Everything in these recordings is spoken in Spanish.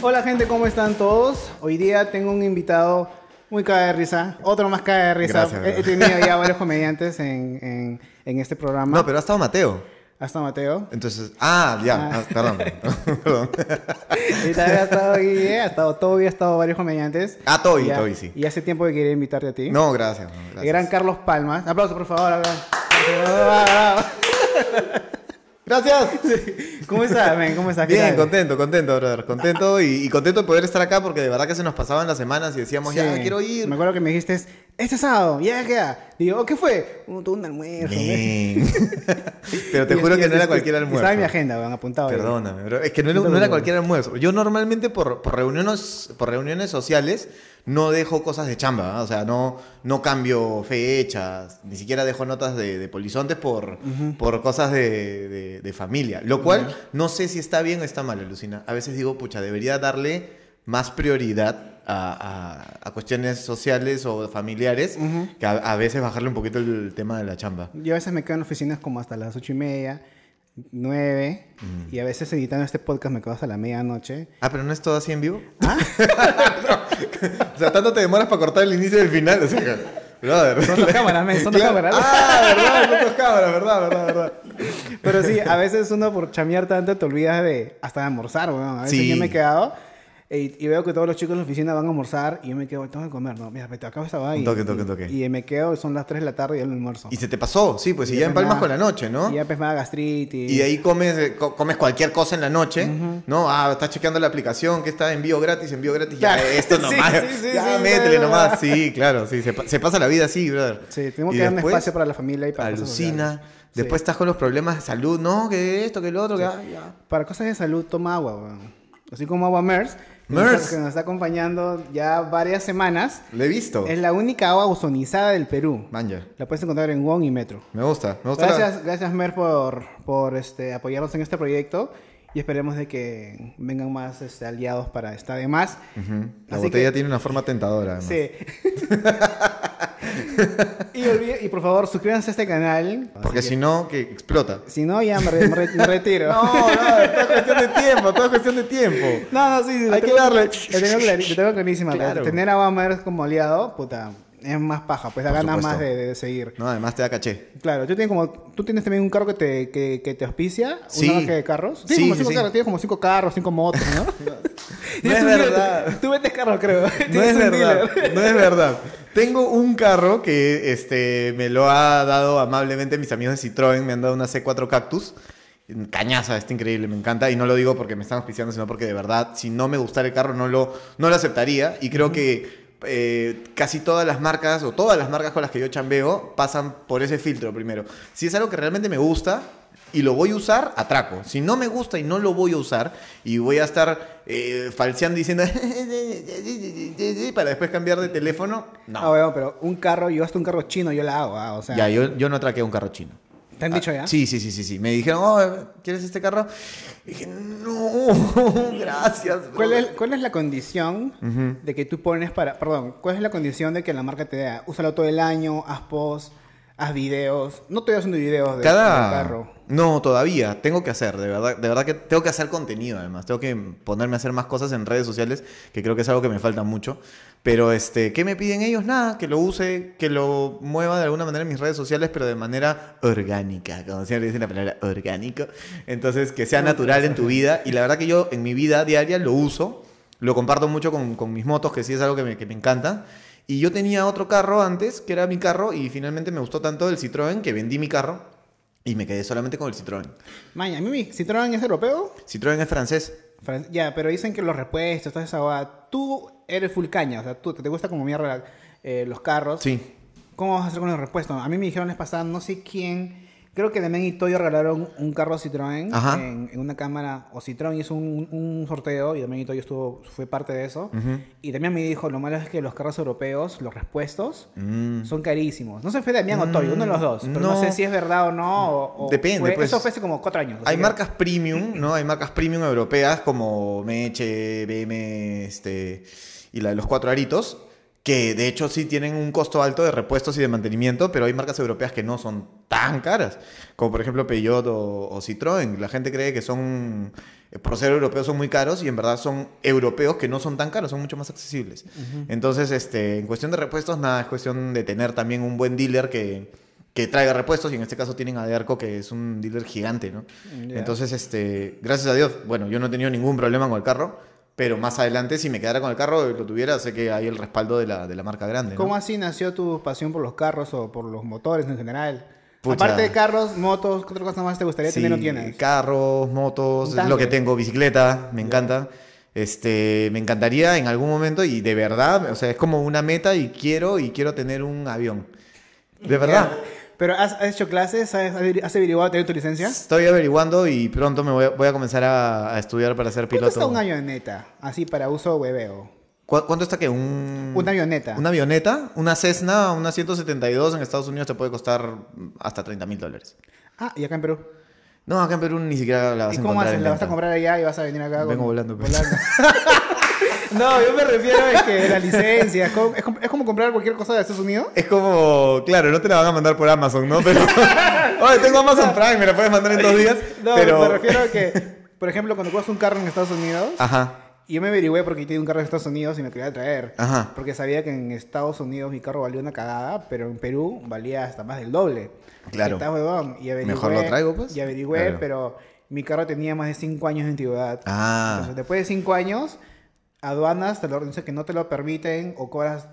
Hola gente, ¿cómo están todos? Hoy día tengo un invitado muy cae de risa, otro más cae de risa. Gracias, he, he tenido ya varios comediantes en, en, en este programa. No, pero ha estado Mateo. Hasta Mateo. Entonces, ah, ya, Ah. ah, perdón. perdón. Y también ha estado Guille, ha estado Toby, ha estado varios comediantes. Ah, Toby, ya- Toby, sí. Y hace tiempo que quería invitarte a ti. No, gracias. no, El gracias. gran Carlos Palmas. Aplauso, por favor. aplauso. Gracias. ¿Cómo estás, men? ¿Cómo estás? ¿Qué Bien, contento, contento, brother. Contento y, y contento de poder estar acá porque de verdad que se nos pasaban las semanas y decíamos, ya, Sí. quiero ir. Me acuerdo que me dijiste, este sábado, ya queda. Digo, ¿qué fue? Un, un almuerzo. Pero te Y- juro que no era cualquier almuerzo. Estaba en mi agenda, han apuntado. Perdóname, bro. Es que no, era- No era cualquier almuerzo. Yo normalmente por, por reuniones, por reuniones sociales no dejo cosas de chamba. ¿ah? O sea, no, no cambio fechas, ni siquiera dejo notas de, de polizontes por, por cosas de, de- de familia. Lo cual no sé si está bien o está mal, Lucina. A veces digo, pucha, debería darle más prioridad a, a- a cuestiones sociales o familiares que a, a veces bajarle un poquito el tema de la chamba. Yo a veces me quedo en oficinas como hasta las ocho y media, nueve, Mm. y a veces editando este podcast me quedo hasta la medianoche. Ah, pero no es todo así en vivo. o sea, tanto te demoras para cortar el inicio y el final. O sea, brother. Son las cámaras, men, son Claro. cámaras. Ah, verdad, son dos cámaras, verdad, verdad, verdad. Pero sí, a veces uno por chamear tanto te olvidas de hasta de almorzar, weón. A veces Sí. yo me he quedado y, y veo que todos los chicos en la oficina van a almorzar y yo me quedo, tengo que comer, no, mira, vete, acabo esta vaina. Toque, toque, toque. Y me quedo, son las 3 de la tarde y ya no almuerzo. Y se te pasó, sí, pues, y Y ya empalmas nada. con la noche, ¿no? Y ya da gastritis. Y de ahí comes, eh, co- comes cualquier cosa en la noche, ¿no? Ah, estás chequeando la aplicación que está envío gratis, envío gratis. Ya, esto nomás. sí, sí, ya, sí, métele sí, nomás. Sí, claro, sí. Se, se pasa la vida así, brother. Sí, tenemos que dar un espacio para la familia y para Alucina. Después estás con los problemas de salud, ¿no? Que esto, que lo otro, que... ya. Para cosas de salud, toma agua, weón. Así como agua MERS. MERS. Que nos está acompañando ya varias semanas. Lo he visto. Es la única agua ozonizada del Perú. Manja. La puedes encontrar en Wong y Metro. Me gusta. Me gusta la- Gracias, gracias Mer por, por este, apoyarnos en este proyecto y esperemos de que vengan más este, aliados para esta de más. Ujú. La Así botella que- tiene una forma tentadora. además. Sí. y, olvide- y por favor suscríbanse a este canal. Porque si no, que explota. si no ya me, re- me re- me retiro. No, no, todo es cuestión de tiempo, todo es cuestión de tiempo. No, no, sí, sí, Hay que darle. Lo tengo, pero Claro. Tener a Bamers como aliado, puta, es más paja, pues da Por ganas supuesto. más de, de seguir. No, además te da caché. Claro, tú tienes, como, tú tienes también un carro que te, que, que te auspicia, Sí. una marca de carros. Tienes Sí, como cinco sí. carros, tienes como cinco carros, cinco motos, ¿no? Tienes es un dealer, verdad. Tú, vendes carros, creo. No es verdad, dealer. no es verdad. Tengo un carro que este, me lo ha dado amablemente mis amigos de Citroën, me han dado una C4 Cactus. Cañaza, está increíble, me encanta. Y no lo digo porque me están auspiciando, sino porque de verdad, si no me gustara el carro, no lo, no lo aceptaría. Y creo que eh, casi todas las marcas, o todas las marcas con las que yo chambeo, pasan por ese filtro primero. Si es algo que realmente me gusta, y lo voy a usar, atraco. Si no me gusta y no lo voy a usar y voy a estar eh, falseando diciendo para después cambiar de teléfono, no. Ah, bueno, pero un carro, yo hasta un carro chino, yo la hago, ah, o sea. ya, yo, yo no atraqué un carro chino. ¿Te han dicho ya? Ah, Sí, sí, sí, sí, sí. Me dijeron, oh, ¿quieres este carro? Y dije, no, gracias. ¿Cuál brother". es, ¿Cuál es la condición Ujú. de que tú pones para... Perdón, ¿cuál es la condición de que la marca te diga, úsalo todo el año, haz post, haz videos? No estoy haciendo videos de, Cada... del carro. No, todavía. Tengo que hacer, de verdad, de verdad que tengo que hacer contenido además. Tengo que ponerme a hacer más cosas en redes sociales, que creo que es algo que me falta mucho. Pero, este, ¿qué me piden ellos? Nada, que lo use, que lo mueva de alguna manera en mis redes sociales, pero de manera orgánica, como siempre dicen la palabra orgánico. Entonces, que sea natural en tu vida. Y la verdad que yo en mi vida diaria lo uso, lo comparto mucho con, con mis motos, que sí es algo que me, que me encanta. Y yo tenía otro carro antes, que era mi carro, y finalmente me gustó tanto el Citroën que vendí mi carro y me quedé solamente con el Citroën. Maña, mi Citroën es europeo. Citroën es francés. Fran- Ya, pero dicen que los repuestos, toda esa hueá, Tú eres full caña, o sea, tú te gusta como mierda eh, los carros. Sí. ¿Cómo vas a hacer con los repuestos? A mí me dijeron vez pasada, no sé quién, creo que Demen y Toyo regalaron un carro Citroën en, en una cámara, o Citroën hizo un, un sorteo y Demen y Toyo estuvo, fue parte de eso. Ujú. Y también me dijo, lo malo es que los carros europeos, los repuestos, Mm. son carísimos. No sé si fue Damián o Toyo, uno de los dos, pero no, no. sé si es verdad o no. o- o Depende, fue- pues. Eso fue hace como cuatro años. Hay que- marcas premium, ¿no? Hay marcas premium europeas como Meche, BM, este, y la de los cuatro aritos, que de hecho sí tienen un costo alto de repuestos y de mantenimiento, pero hay marcas europeas que no son tan caras, como por ejemplo Peugeot o, o Citroën. La gente cree que son, eh, por ser europeos, son muy caros y en verdad son europeos que no son tan caros, son mucho más accesibles. Entonces, este, en cuestión de repuestos, nada, es cuestión de tener también un buen dealer que, que traiga repuestos y en este caso tienen a Dearco que es un dealer gigante, ¿no? Ya. Entonces, este, gracias a Dios, bueno, yo no he tenido ningún problema con el carro, pero más adelante si me quedara con el carro y lo tuviera, sé que hay el respaldo de la, de la marca grande. ¿no? ¿Cómo así nació tu pasión por los carros o por los motores en general? Pucha. Aparte de carros, motos, ¿qué otra cosa más te gustaría Sí, tener o tienes? Carros, motos, lo que tengo, bicicleta, me encanta. Este, me encantaría en algún momento y de verdad, o sea, es como una meta y quiero y quiero tener un avión. De verdad. ¿Pero has, has hecho clases? ¿Has, has averiguado tener tu licencia? Estoy averiguando y pronto me voy a, voy a comenzar a, a estudiar para ser ¿Cuánto piloto. está una avioneta? Así para uso hueveo. ¿Cu- ¿Cuánto está que un Una avioneta. Una avioneta, una Cessna, una 172 en Estados Unidos te puede costar hasta 30 mil dólares. Ah, y acá en Perú. No, acá en Perú ni siquiera la vas ¿Y a cómo encontrar haces? en ¿La vas a comprar allá y vas a venir acá? Vengo volando, pues. no, yo me refiero a que la licencia. Es como, es como- comprar cualquier cosa de Estados Unidos. Es como, claro, no te la van a mandar por Amazon, ¿no? Pero, oye, tengo Amazon Prime, me la puedes mandar en dos días. No, pero, me refiero a que, por ejemplo, cuando compras un carro en Estados Unidos, Ajá, y yo me averigüé porque tenía un carro en Estados Unidos y me quería traer. Ajá. Porque sabía que en Estados Unidos mi carro valía una cagada, pero en Perú valía hasta más del doble. Claro. Está huevón. Y averigüé, Mejor lo traigo, pues. Y averigüé, Claro. pero mi carro tenía más de 5 años de antigüedad. Ah. Entonces, después de 5 años, aduanas te lo dicen que no te lo permiten o cobras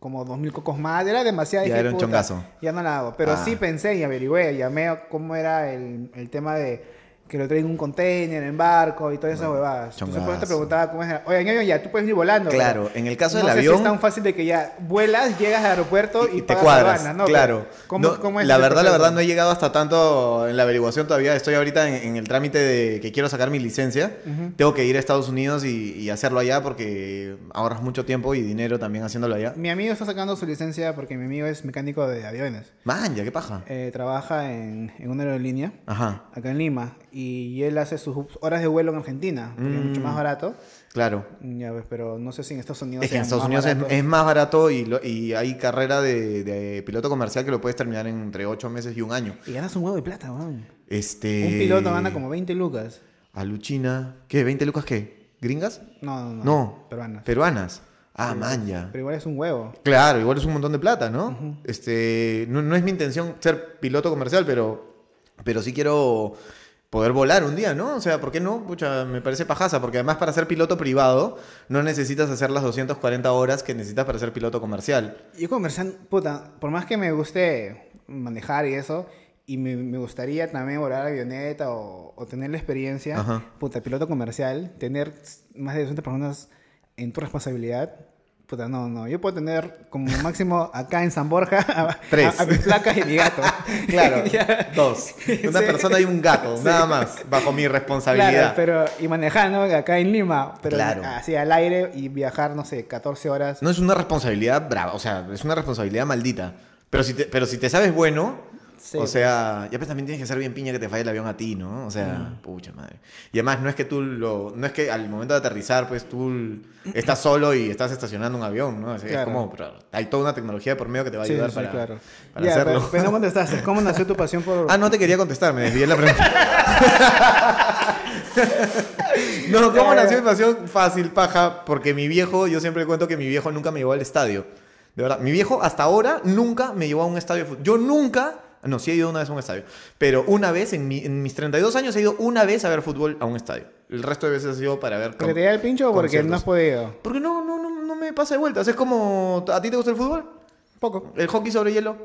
como 2.000 cocos más. Era demasiado. Ya era un "Puta, chongazo". Ya no la hago. Pero Ah. sí pensé y averigüé. Llamé a cómo era el, el tema de que lo traen en un container, en barco y todas esas huevadas. Entonces, por eso te preguntaba cómo es. Oye, ñaño, ya, tú puedes ir volando. Claro, en el caso no del sé avión- Si es tan fácil de que ya vuelas, llegas al aeropuerto y, y te cuadras, ¿no? claro. ¿Cómo, No, cómo es la verdad, la verdad, no he llegado hasta tanto en la averiguación todavía. Estoy ahorita en, en el trámite de que quiero sacar mi licencia. Tengo que ir a Estados Unidos y, y hacerlo allá porque ahorras mucho tiempo y dinero también haciéndolo allá. Mi amigo está sacando su licencia porque mi amigo es mecánico de aviones. Man, ya, qué paja. Eh, trabaja en, en una aerolínea Ajá, acá en Lima y él hace sus horas de vuelo en Argentina, porque es mucho más barato. claro. Ya ves, pero no sé si en Estados Unidos Es que en Estados Unidos es, más barato y, lo- y hay carrera de, de piloto comercial que lo puedes terminar en entre 8 meses y un año. Y ganas un huevo de plata, weón. Este... Un piloto gana como 20 lucas. Aluchina. ¿Qué? ¿20 lucas qué? ¿Gringas? No, no, no. No. Peruanas. Peruanas. Ah, man, ya. Pero igual es un huevo. Claro, igual es un montón de plata, ¿no? Este, no, no es mi intención ser piloto comercial, pero, pero sí quiero poder volar un día, ¿no? O sea, ¿por qué no? Pucha, me parece pajaza, porque además para ser piloto privado no necesitas hacer las 240 horas que necesitas para ser piloto comercial. Yo comerciante, puta, por más que me guste manejar y eso, y me, me gustaría también volar avioneta o, o tener la experiencia, Ajá. puta, piloto comercial, tener más de 200 personas en tu responsabilidad, puta, no, no. Yo puedo tener como máximo acá en San Borja a, Tres. a, a mi flaca y mi gato. Claro, dos. Una Sí. persona y un gato, nada más, bajo mi responsabilidad. Claro, pero y manejando acá en Lima, pero Claro. así al aire y viajar, no sé, 14 horas. No es una responsabilidad brava, o sea, es una responsabilidad maldita. Pero si te, pero si te sabes bueno, Sí. o sea, ya pues también tienes que ser bien piña que te falle el avión a ti, ¿no? O sea, pucha madre. Y además no es que tú lo, no es que al momento de aterrizar, pues tú estás solo y estás estacionando un avión, ¿no? O sea, Claro. Es como, pero hay toda una tecnología por medio que te va a ayudar sí, para, claro. para hacerlo. Pero, pero no contestaste. ¿Cómo nació tu pasión por...? Ah, no te quería contestar, me desvié la pregunta. no, ¿cómo nació mi pasión? Fácil, paja, porque mi viejo, yo siempre cuento que mi viejo nunca me llevó al estadio. De verdad, mi viejo hasta ahora nunca me llevó a un estadio de fútbol. Yo nunca, no, sí he ido una vez a un estadio, pero una vez, en, mi- en mis 32 años, he ido una vez a ver fútbol a un estadio. El resto de veces ha sido para ver... ¿Porque te da el pincho o porque no has podido? Porque no, no, no, no me pasa de vueltas. Es como, ¿a ti te gusta el fútbol? Poco. ¿El hockey sobre hielo?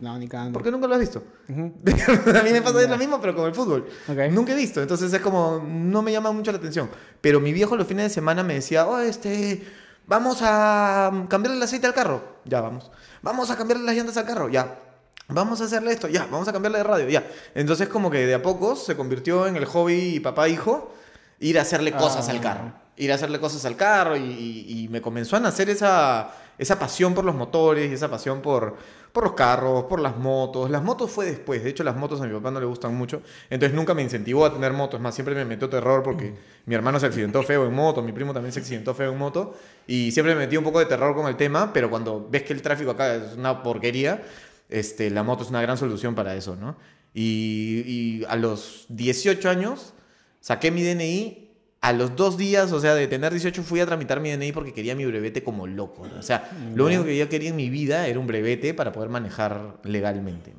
No, ni cagando. ¿Por qué nunca lo has visto? Ujú. a mí me pasa lo mismo, pero con el fútbol. Ok. Nunca he visto, entonces es como, no me llama mucho la atención. Pero mi viejo los fines de semana me decía, oh, este, vamos a cambiarle el aceite al carro. Ya, vamos. Vamos a cambiarle las llantas al carro. Ya. Vamos a hacerle esto. Ya. Vamos a cambiarle de radio. Ya. Entonces como que de a pocos se convirtió en el hobby papá-hijo ir a hacerle cosas Ah. al carro. Ir a hacerle cosas al carro y, y- y me comenzó a nacer esa, esa pasión por los motores y esa pasión por, por los carros, por las motos. Las motos fue después. De hecho, las motos a mi papá no le gustan mucho. Entonces nunca me incentivó a tener motos. Más, siempre me metió terror porque mi hermano se accidentó feo en moto, mi primo también se accidentó feo en moto. Y siempre me metí un poco de terror con el tema, pero cuando ves que el tráfico acá es una porquería, este, la moto es una gran solución para eso, ¿no? Y, y a los 18 años saqué mi DNI a los dos días, o sea, de tener 18 fui a tramitar mi DNI porque quería mi brevete como loco. ¿no? O sea, lo único que yo quería en mi vida era un brevete para poder manejar legalmente.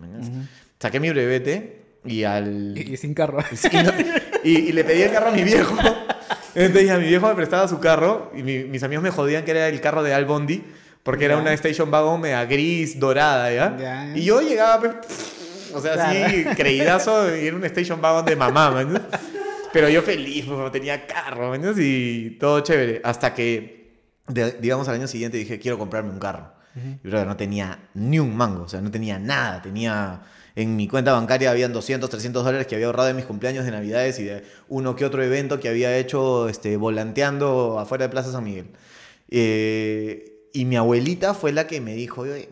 Saqué mi brevete y al... Y, y sin carro. Y, y le pedí el carro a mi viejo. Entonces a mi viejo me prestaba su carro y mi- mis amigos me jodían que era el carro de Al Bondi porque era una station wagon media gris, dorada, ¿ya? Y yo llegaba, pues, o sea, así, creídazo, y era un station wagon de mamá, ¿me? Pero yo feliz, pues, tenía carro, ¿me entiendes? Y todo chévere. Hasta que, de- digamos, al año siguiente dije, quiero comprarme un carro. Y, brother, no tenía ni un mango, o sea, no tenía nada. Tenía... En mi cuenta bancaria habían 200, 300 dólares que había ahorrado de mis cumpleaños de Navidades y de uno que otro evento que había hecho este, volanteando afuera de Plaza San Miguel. Eh, y mi abuelita fue la que me dijo, "Oye,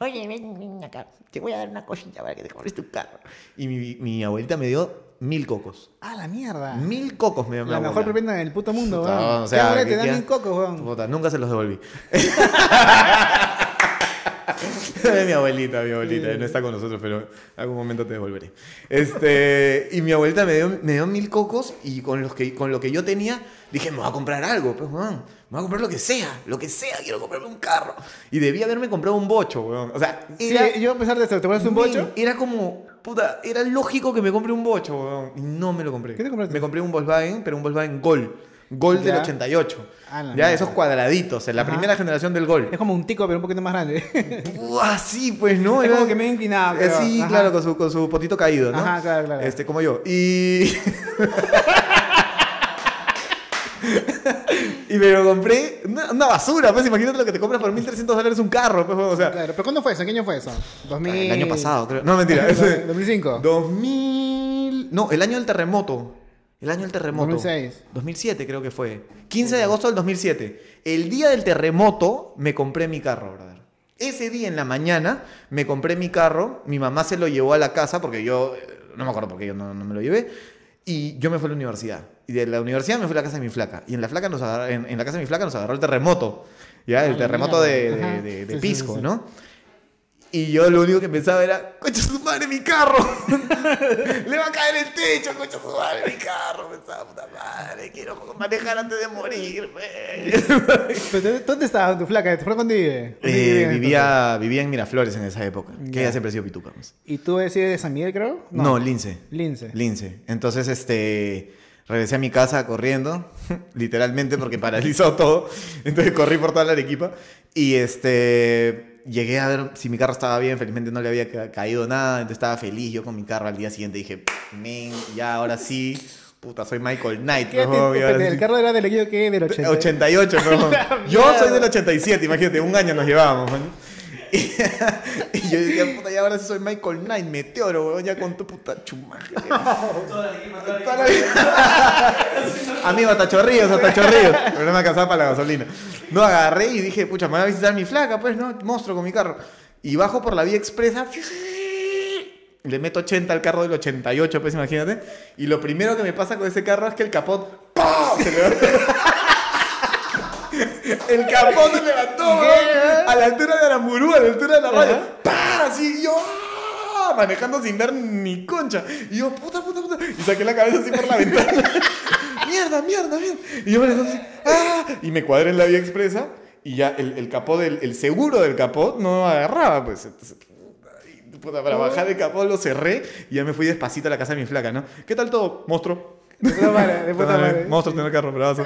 Oye, ven, ven acá. Te voy a dar una cosita para que te compres tu carro. y mi, mi abuelita me dio mil cocos. Ah, la mierda. Mil cocos me dio mi La mejor propina del puto mundo, Puta, weón. o sea, ¿Qué abuela que te da queda- mil cocos, weón? Puta, nunca se los devolví. mi abuelita, mi abuelita, no está con nosotros, pero en algún momento te devolveré. Este, y mi abuelita me dio, me dio mil cocos y con, los que, con lo que yo tenía dije, me voy a comprar algo, pues, weón. Me voy a comprar lo que sea, lo que sea, quiero comprarme un carro. Y debía haberme comprado un bocho, weón. O sea, Sí, era, yo a pesar de esto, ¿te pones un bocho? Era como, puta, era lógico que me compre un bocho, weón. Y no me lo compré. ¿Qué te compraste? Me compré un Volkswagen, pero un Volkswagen Gol. Gol del Ya. 88. Ah, la ya, esos cuadraditos, en la Ajá. primera generación del Gol. Es como un tico, pero un poquito más grande. Uah, sí, pues, ¿no? Es Era- como que medio inclinado, Eh, pero- sí, ajá. claro, con su, con su potito caído, ¿no? Ajá, claro, claro. Este, como yo. Y... y me lo compré, una, una basura, pues imagínate lo que te compras por 1.300 dólares un carro, pues, o sea... Claro, pero ¿cuándo fue eso? ¿En qué año fue eso? 2000... El año pasado, creo. No, mentira. ese- 2005. 2000. No, el año del terremoto. El año del terremoto. 2006. 2007 creo que fue. 15 de agosto del 2007. El día del terremoto me compré mi carro, brother. Ese día en la mañana me compré mi carro. Mi mamá se lo llevó a la casa porque yo. eh, No me acuerdo por qué yo no, no me lo llevé. Y yo me fui a la universidad. Y de la universidad me fui a la casa de mi flaca. Y en la, flaca nos agarró- en, en la casa de mi flaca nos agarró el terremoto. ¿Ya? El Ah, terremoto de, de- de- de Pisco. ¿no? Y yo lo único que pensaba era, concha su madre mi carro. Le va a caer el techo, concha su madre mi carro. Pensaba, puta madre, quiero manejar antes de morir. güey". ¿Pero ¿Dónde estaba tu flaca? ¿Tu flaca dónde vive? ¿Dónde Eh, vivía, vivía en Miraflores en esa época, que ella siempre ha sido pituca. pues. ¿Y tú eres de San Miguel, creo? No, Lince. Lince. Lince. Entonces, este, regresé a mi casa corriendo, literalmente porque paralizó todo. Entonces corrí por toda la Arequipa y este, llegué a ver si mi carro estaba bien. Felizmente no le había ca- caído nada, entonces estaba feliz. Yo con mi carro al día siguiente dije, men, ya ahora sí, puta, soy Michael Knight. ¿Qué ¿no? te-. ¿El carro era del equipo que del 80? 88, ¿no? Yo soy del 87, imagínate, un año nos llevábamos. ¿no? Y, y yo dije, puta, ya ahora sí soy Michael Knight, meteoro, weón, ya con tu puta chumaje. Toda la vida. Amigo, hasta chorrillos, hasta chorrillos. Pero no me alcanzaba para la gasolina. No, agarré y dije, pucha, me va a visitar mi flaca, pues, ¿no? Monstruo con mi carro. Y bajo por la vía expresa. Le meto 80 al carro del 88, pues imagínate. Y lo primero que me pasa con ese carro es que el capot. ¡pah! Se levanta. El capot se levantó, weón, a la altura de Aramburú, a la altura de la radio. ¡Pah! Así yo. ¡ah! Manejando sin ver ni concha. Y yo, puta, puta, puta. Y saqué la cabeza así por la ventana. mierda, mierda, mierda. Y yo manejando así. ¡ah! Y me cuadré en la vía expresa. Y ya el, el capot, del, el seguro del capot no agarraba, pues. Entonces, puta, para bajar el capot lo cerré y ya me fui despacito a la casa de mi flaca, ¿no? ¿Qué tal todo? Monstruo. De puta madre, de puta madre. Monstruo tener carro, bravazo.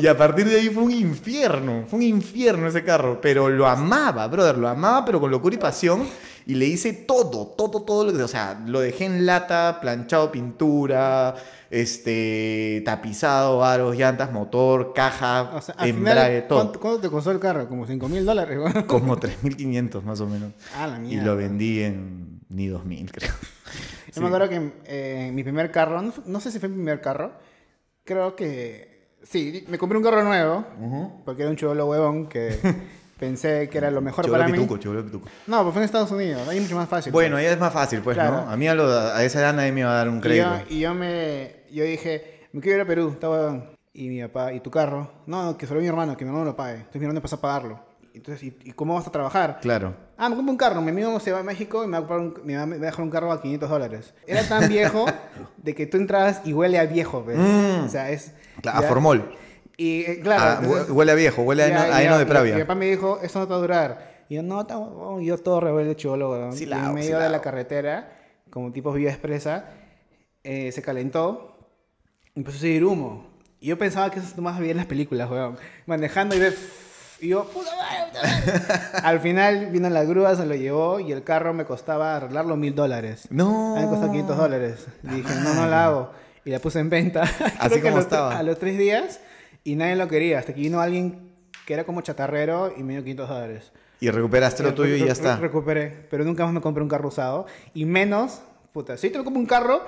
Y a partir de ahí fue un infierno, fue un infierno ese carro, pero lo amaba, brother, lo amaba, pero con locura y pasión. Y le hice todo, todo, todo lo que, o sea, lo dejé en lata, planchado pintura, este, tapizado, aros, llantas, motor, caja, O sea, embrague, final, todo. ¿cuánto, cuánto te costó el carro? Como 5 mil dólares, weón. Como 3.500 más o menos. Ah, la Y mierda. lo vendí en ni 2.000, creo. Yo me acuerdo que eh, mi primer carro, no, no sé si fue mi primer carro, creo que Sí, me compré un carro nuevo, porque era un chivolo huevón que pensé que era lo mejor Chivolo para mí. pituco, chivolo pituco. No, pues fue en Estados Unidos, ahí es mucho más fácil. Bueno, pues. ahí es más fácil, pues, Claro. ¿no? A mí a, lo- a esa edad nadie me iba a dar un y crédito. yo, y yo me yo dije, me quiero ir a Perú, está huevón. Y mi papá, ¿y tu carro? No, no, que solo mi hermano, que mi hermano lo pague. Entonces mi hermano empezó a pagarlo. Entonces, ¿y, y cómo vas a trabajar? Claro. Ah, me compro un carro. Mi amigo se va a México y me va a, comprar un- me va a a dejar un carro a 500 dólares. Era tan viejo de que tú entras y huele a viejo, ¿ves? Mm. O sea, es... Claro, a formol. Y eh, claro... Ah, entonces- hue- huele a viejo, huele a ya, heno, a heno de pravia. Mi papá me dijo, eso no te va a durar. Y yo, no, está huevón". Y yo todo rebelde weón. Sí en medio sí de la carretera, como tipo vía expresa, eh, se calentó y empezó a seguir humo. Y yo pensaba que eso es más bien en las películas, weón. Manejando y ve... Y yo, puta. Al final vino la grúa, se lo llevó y el carro me costaba arreglarlo mil dólares. No. A mí me costó 500 dólares. Y dije, no, no la hago. Y la puse en venta. Que como estaba. A los tres días y nadie lo quería. Hasta que vino alguien que era como chatarrero y me dio 500 dólares. Y recuperaste lo tuyo y ya está. Recuperé. Pero nunca más me compré un carro usado. Y menos, puta, si yo te compro un carro,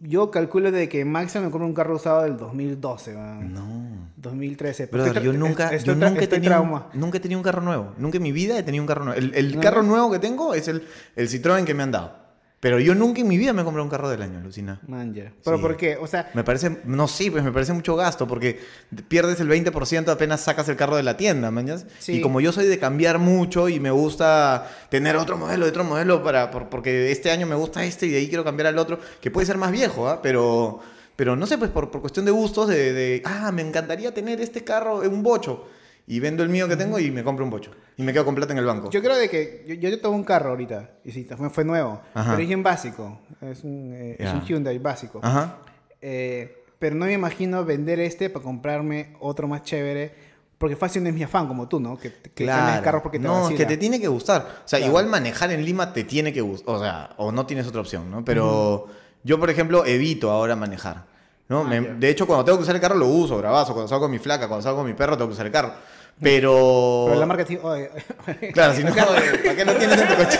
yo calculo de que máximo me compro un carro usado del 2012. man. No. 2013. Brother, Estoy tra- yo nunca, yo nunca, he tenido, trauma. nunca he tenido un carro nuevo. Nunca en mi vida he tenido un carro nuevo. El, el No. carro nuevo que tengo es el, el Citroën que me han dado. Pero yo nunca en mi vida me he comprado un carro del año, Lucina. Man, ya. ¿Pero Sí. por qué? O sea, Me parece, no sí, pues me parece mucho gasto porque pierdes el 20% apenas sacas el carro de la tienda, mañas. Sí. Y como yo soy de cambiar mucho y me gusta tener otro modelo, otro modelo para por- porque este año me gusta este y de ahí quiero cambiar al otro, que puede ser más viejo, ¿ah? Pero pero no sé, pues por, por cuestión de gustos de, de, ah, me encantaría tener este carro, un bocho y vendo el mío que tengo y me compro un bocho y me quedo con plata en el banco. Yo creo de que yo, yo tengo un carro ahorita y sí, fue, fue nuevo, Ajá. pero es bien básico. Es un, eh, es Ya. un Hyundai básico. Ajá. Eh, pero no me imagino vender este para comprarme otro más chévere, porque fácil no es mi afán como tú, ¿no? Que, que cambies el carro porque te no, es que te tiene que gustar. O sea, Claro. igual manejar en Lima te tiene que gustar. O sea, o no tienes otra opción, ¿no? Pero yo, por ejemplo, evito ahora manejar. ¿no? Ah, Me- de hecho, cuando tengo que usar el carro lo uso, bravazo. Cuando salgo con mi flaca, cuando salgo con mi perro, tengo que usar el carro. Pero... Pero la marca te oye, Claro, si no, ¿para qué lo tienes en tu coche?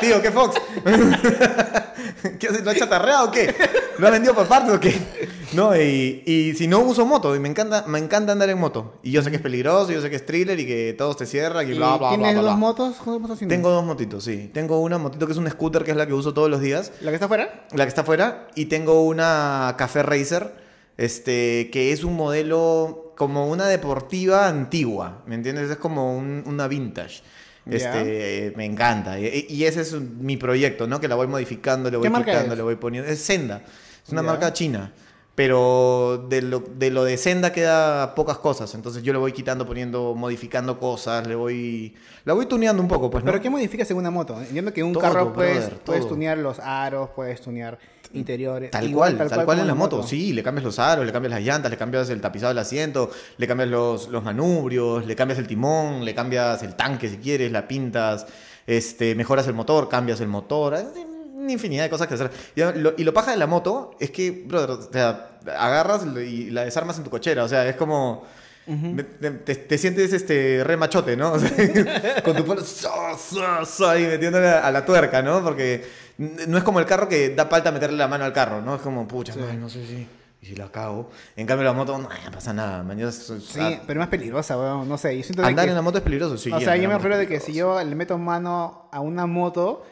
Tío, ¿qué Fox? ¿Qué haces? ¿Lo has chatarreado o qué? ¿Lo has vendido por partes o qué? No, y, y si no uso moto, y me encanta, me encanta andar en moto. Y yo sé que es peligroso, yo sé que es thriller y que todos te cierran y ¿Y bla, bla, bla, ¿Tienes bla, dos bla. motos? ¿Cómo estás haciendo? Tengo dos motitos, sí. Tengo una motito que es un scooter, que es la que uso todos los días, ¿La que está afuera? la que está afuera, y tengo una Café Racer, este, que es un modelo como una deportiva antigua, ¿me entiendes? Es como un- una vintage. Este, me encanta. Y, y ese es un- mi proyecto, ¿no? Que la voy modificando, le voy ¿Qué marca quitando, le voy poniendo. Es Senda. Es una marca china. Pero de lo, de lo de Senda queda pocas cosas. Entonces yo le voy quitando, poniendo, modificando cosas, le voy. La voy tuneando un poco, pues, ¿no? ¿Pero qué modificas en una moto? Entiendo que un Todo, carro puedes, brother, puedes tunear los aros, puedes tunear interiores. Tal igual, cual, tal, cual en la moto. Sí, le cambias los aros, le cambias las llantas, le cambias el tapizado del asiento, le cambias los, los manubrios, le cambias el timón, le cambias el tanque si quieres, la pintas, este, mejoras el motor, cambias el motor. Una infinidad de cosas que hacer. Y lo, y lo paja de la moto es que, brother, o sea, agarras y la desarmas en tu cochera. O sea, es como. te, te- te sientes este re machote, ¿no? O sea, con tu palo so, so, so, ahí metiéndole a la tuerca, ¿no? Porque no es como el carro que da falta meterle la mano al carro, ¿no? Es como, pucha, Sí. ay, no sé si, y si la cago. En cambio, la moto, no, no pasa nada. es- Sí, pero más peligrosa, weón. No sé. Yo siento andar que- en la moto es peligroso, sí. o sea, yo me refiero de que si yo le meto mano a una moto,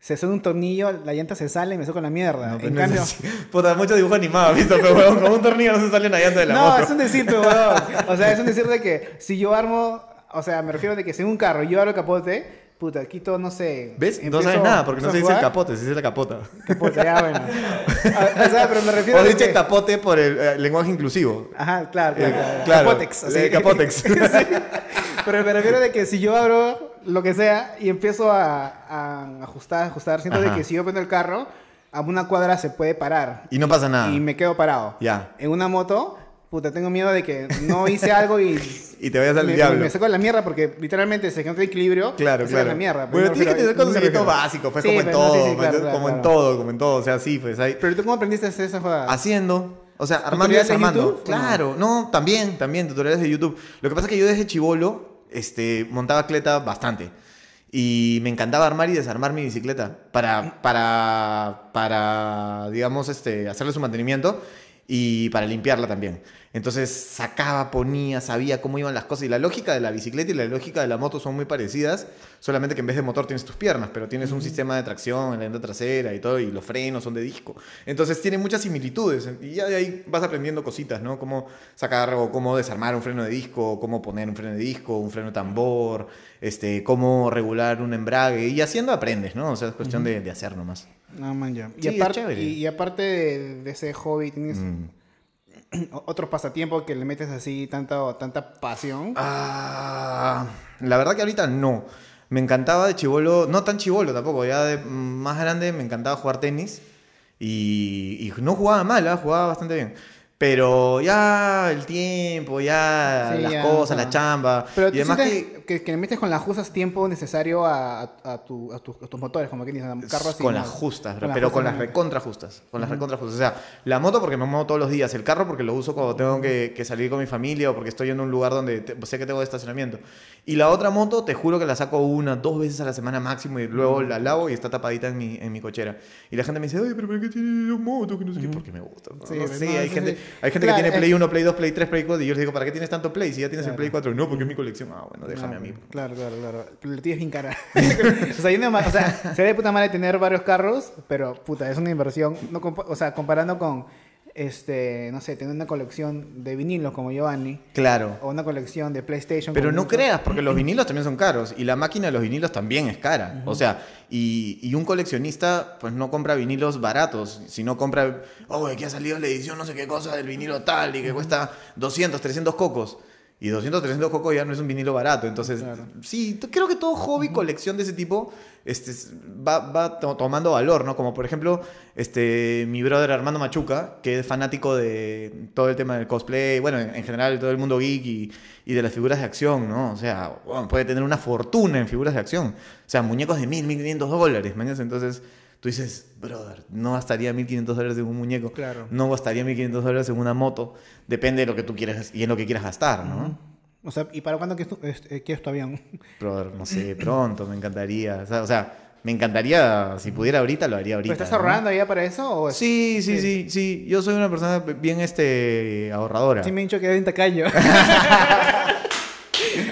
se suena un tornillo, la llanta se sale y me saco la mierda. No, en no cambio... Puta, mucho dibujo animado, ¿visto? Pero, weón, con un tornillo no se sale una llanta de la no, moto. es un decir, weón. O sea, es un decir de que si yo armo... O sea, me refiero de que si en un carro yo abro el capote, puta, quito, no sé... ¿Ves? No sabes nada, porque no se dice el capote, se dice la capota. Capote, ya, bueno. O o sea, pero me refiero O dice que... capote por el eh, lenguaje inclusivo. Ajá, claro, Eh, claro. claro, Capotex. eh, así. capotex. Sí. Pero me refiero de que si yo abro lo que sea y empiezo a, a ajustar, ajustar, siento Ajá. de que si yo prendo el carro, a una cuadra se puede parar. Y no pasa nada. Y me quedo parado. Ya. En una moto, puta, tengo miedo de que no hice algo y... Y te vayas al me, diablo. me saco la mierda porque literalmente se que no tiene equilibrio. Claro, me claro. la mierda. Pero bueno, no tienes que tener no conocimientos básicos, pues Sí, como en no, todo, sí, sí, ¿me claro, entiendes? claro, como en claro. todo, como en todo. O sea, sí, pues ahí. Pero tú cómo aprendiste a hacer esa jugada? Haciendo. O sea, armando y ¿Tutoriales de desarmando. YouTube o no? Claro, no, también, también, tutoriales de YouTube. Lo que pasa es que yo desde chivolo este, montaba cleta bastante. Y me encantaba armar y desarmar mi bicicleta para, para, para digamos, este, hacerle su mantenimiento. Y para limpiarla también. Entonces sacaba, ponía, sabía cómo iban las cosas. Y la lógica de la bicicleta y la lógica de la moto son muy parecidas, solamente que en vez de motor tienes tus piernas, pero tienes un sistema de tracción en la llanta trasera y todo, y los frenos son de disco. Entonces tiene muchas similitudes. Y ya de ahí vas aprendiendo cositas, ¿no? Cómo sacar o cómo desarmar un freno de disco, cómo poner un freno de disco, un freno tambor, este, cómo regular un embrague. Y haciendo aprendes, ¿no? O sea, es cuestión de, de hacer nomás. No, man, ya. Y, Sí, aparte, y, y aparte de, de ese hobby, ¿tienes Mm. otro pasatiempo que le metes así tanta, tanta pasión? Ah, la verdad que ahorita no. Me encantaba de chivolo, no tan chivolo tampoco, ya de más grande me encantaba jugar tenis y, y no jugaba mal, ¿ah? jugaba bastante bien. Pero ya el tiempo, ya Sí, las ya, cosas, no. la chamba Pero y además que que... que, le metes con las justas tiempo necesario a, a, a tu- a tus, a tus motores, como que dices, carro así. con las justas, Con las pero con justas, las ¿no? recontra justas, con las recontra justas. O sea, la moto porque me muevo todos los días, el carro porque lo uso cuando tengo que, que salir con mi familia o porque estoy en un lugar donde te- sé que tengo estacionamiento. Y la otra moto, te juro que la saco una, dos veces a la semana máximo y luego la lavo y está tapadita en mi, en mi cochera. Y la gente me dice, oye, pero ¿por qué tiene dos motos? Que no sé qué, porque me gusta. No, Sí, No pues, sé, hay gente. Hay gente Claro, que tiene es- Play 1, Play 2, Play 3, Play 4 y yo les digo, ¿para qué tienes tanto Play? Si ya tienes el Claro. Play 4, no, porque es mi colección. Ah, bueno, déjame a mí. Claro, claro, claro. Pero la tía es bien cara. o sea, yo no- o sea, sería de puta madre tener varios carros, pero puta, es una inversión. No o sea, comparando con, este, no sé, tener una colección de vinilos como Giovanni, Claro. o una colección de PlayStation. Pero no muchos. creas, porque los vinilos también son caros y la máquina de los vinilos también es cara. O sea, y, y un coleccionista pues no compra vinilos baratos, sino compra, oh, que ha salido la edición no sé qué cosa del vinilo tal y que cuesta 200, 300 cocos. Y 200, 300 cocos ya no es un vinilo barato. Entonces, Claro. sí, creo que todo hobby, colección de ese tipo, este, va, va to- tomando valor, ¿no? Como por ejemplo, este, mi brother Armando Machuca, que es fanático de todo el tema del cosplay, bueno, en, en general todo el mundo geek y, y de las figuras de acción, ¿no? O sea, bueno, puede tener una fortuna en figuras de acción. O sea, muñecos de mil, mil quinientos dólares, mañana. Entonces, tú dices, brother, no gastaría 1500 dólares en un muñeco. Claro. No gastaría 1500 dólares en una moto. Depende de lo que tú quieras y en lo que quieras gastar, ¿no? O sea, ¿y para cuándo quieres tu, quieres tu avión? Brother, no sé, pronto, me encantaría. O sea, o sea, me encantaría, si pudiera ahorita, lo haría ahorita. ¿Pero estás ¿no? ahorrando ya para eso? O Sí, sí, sí, sí. Yo soy una persona bien este, ahorradora. Sí me han dicho que eres bien tacaño.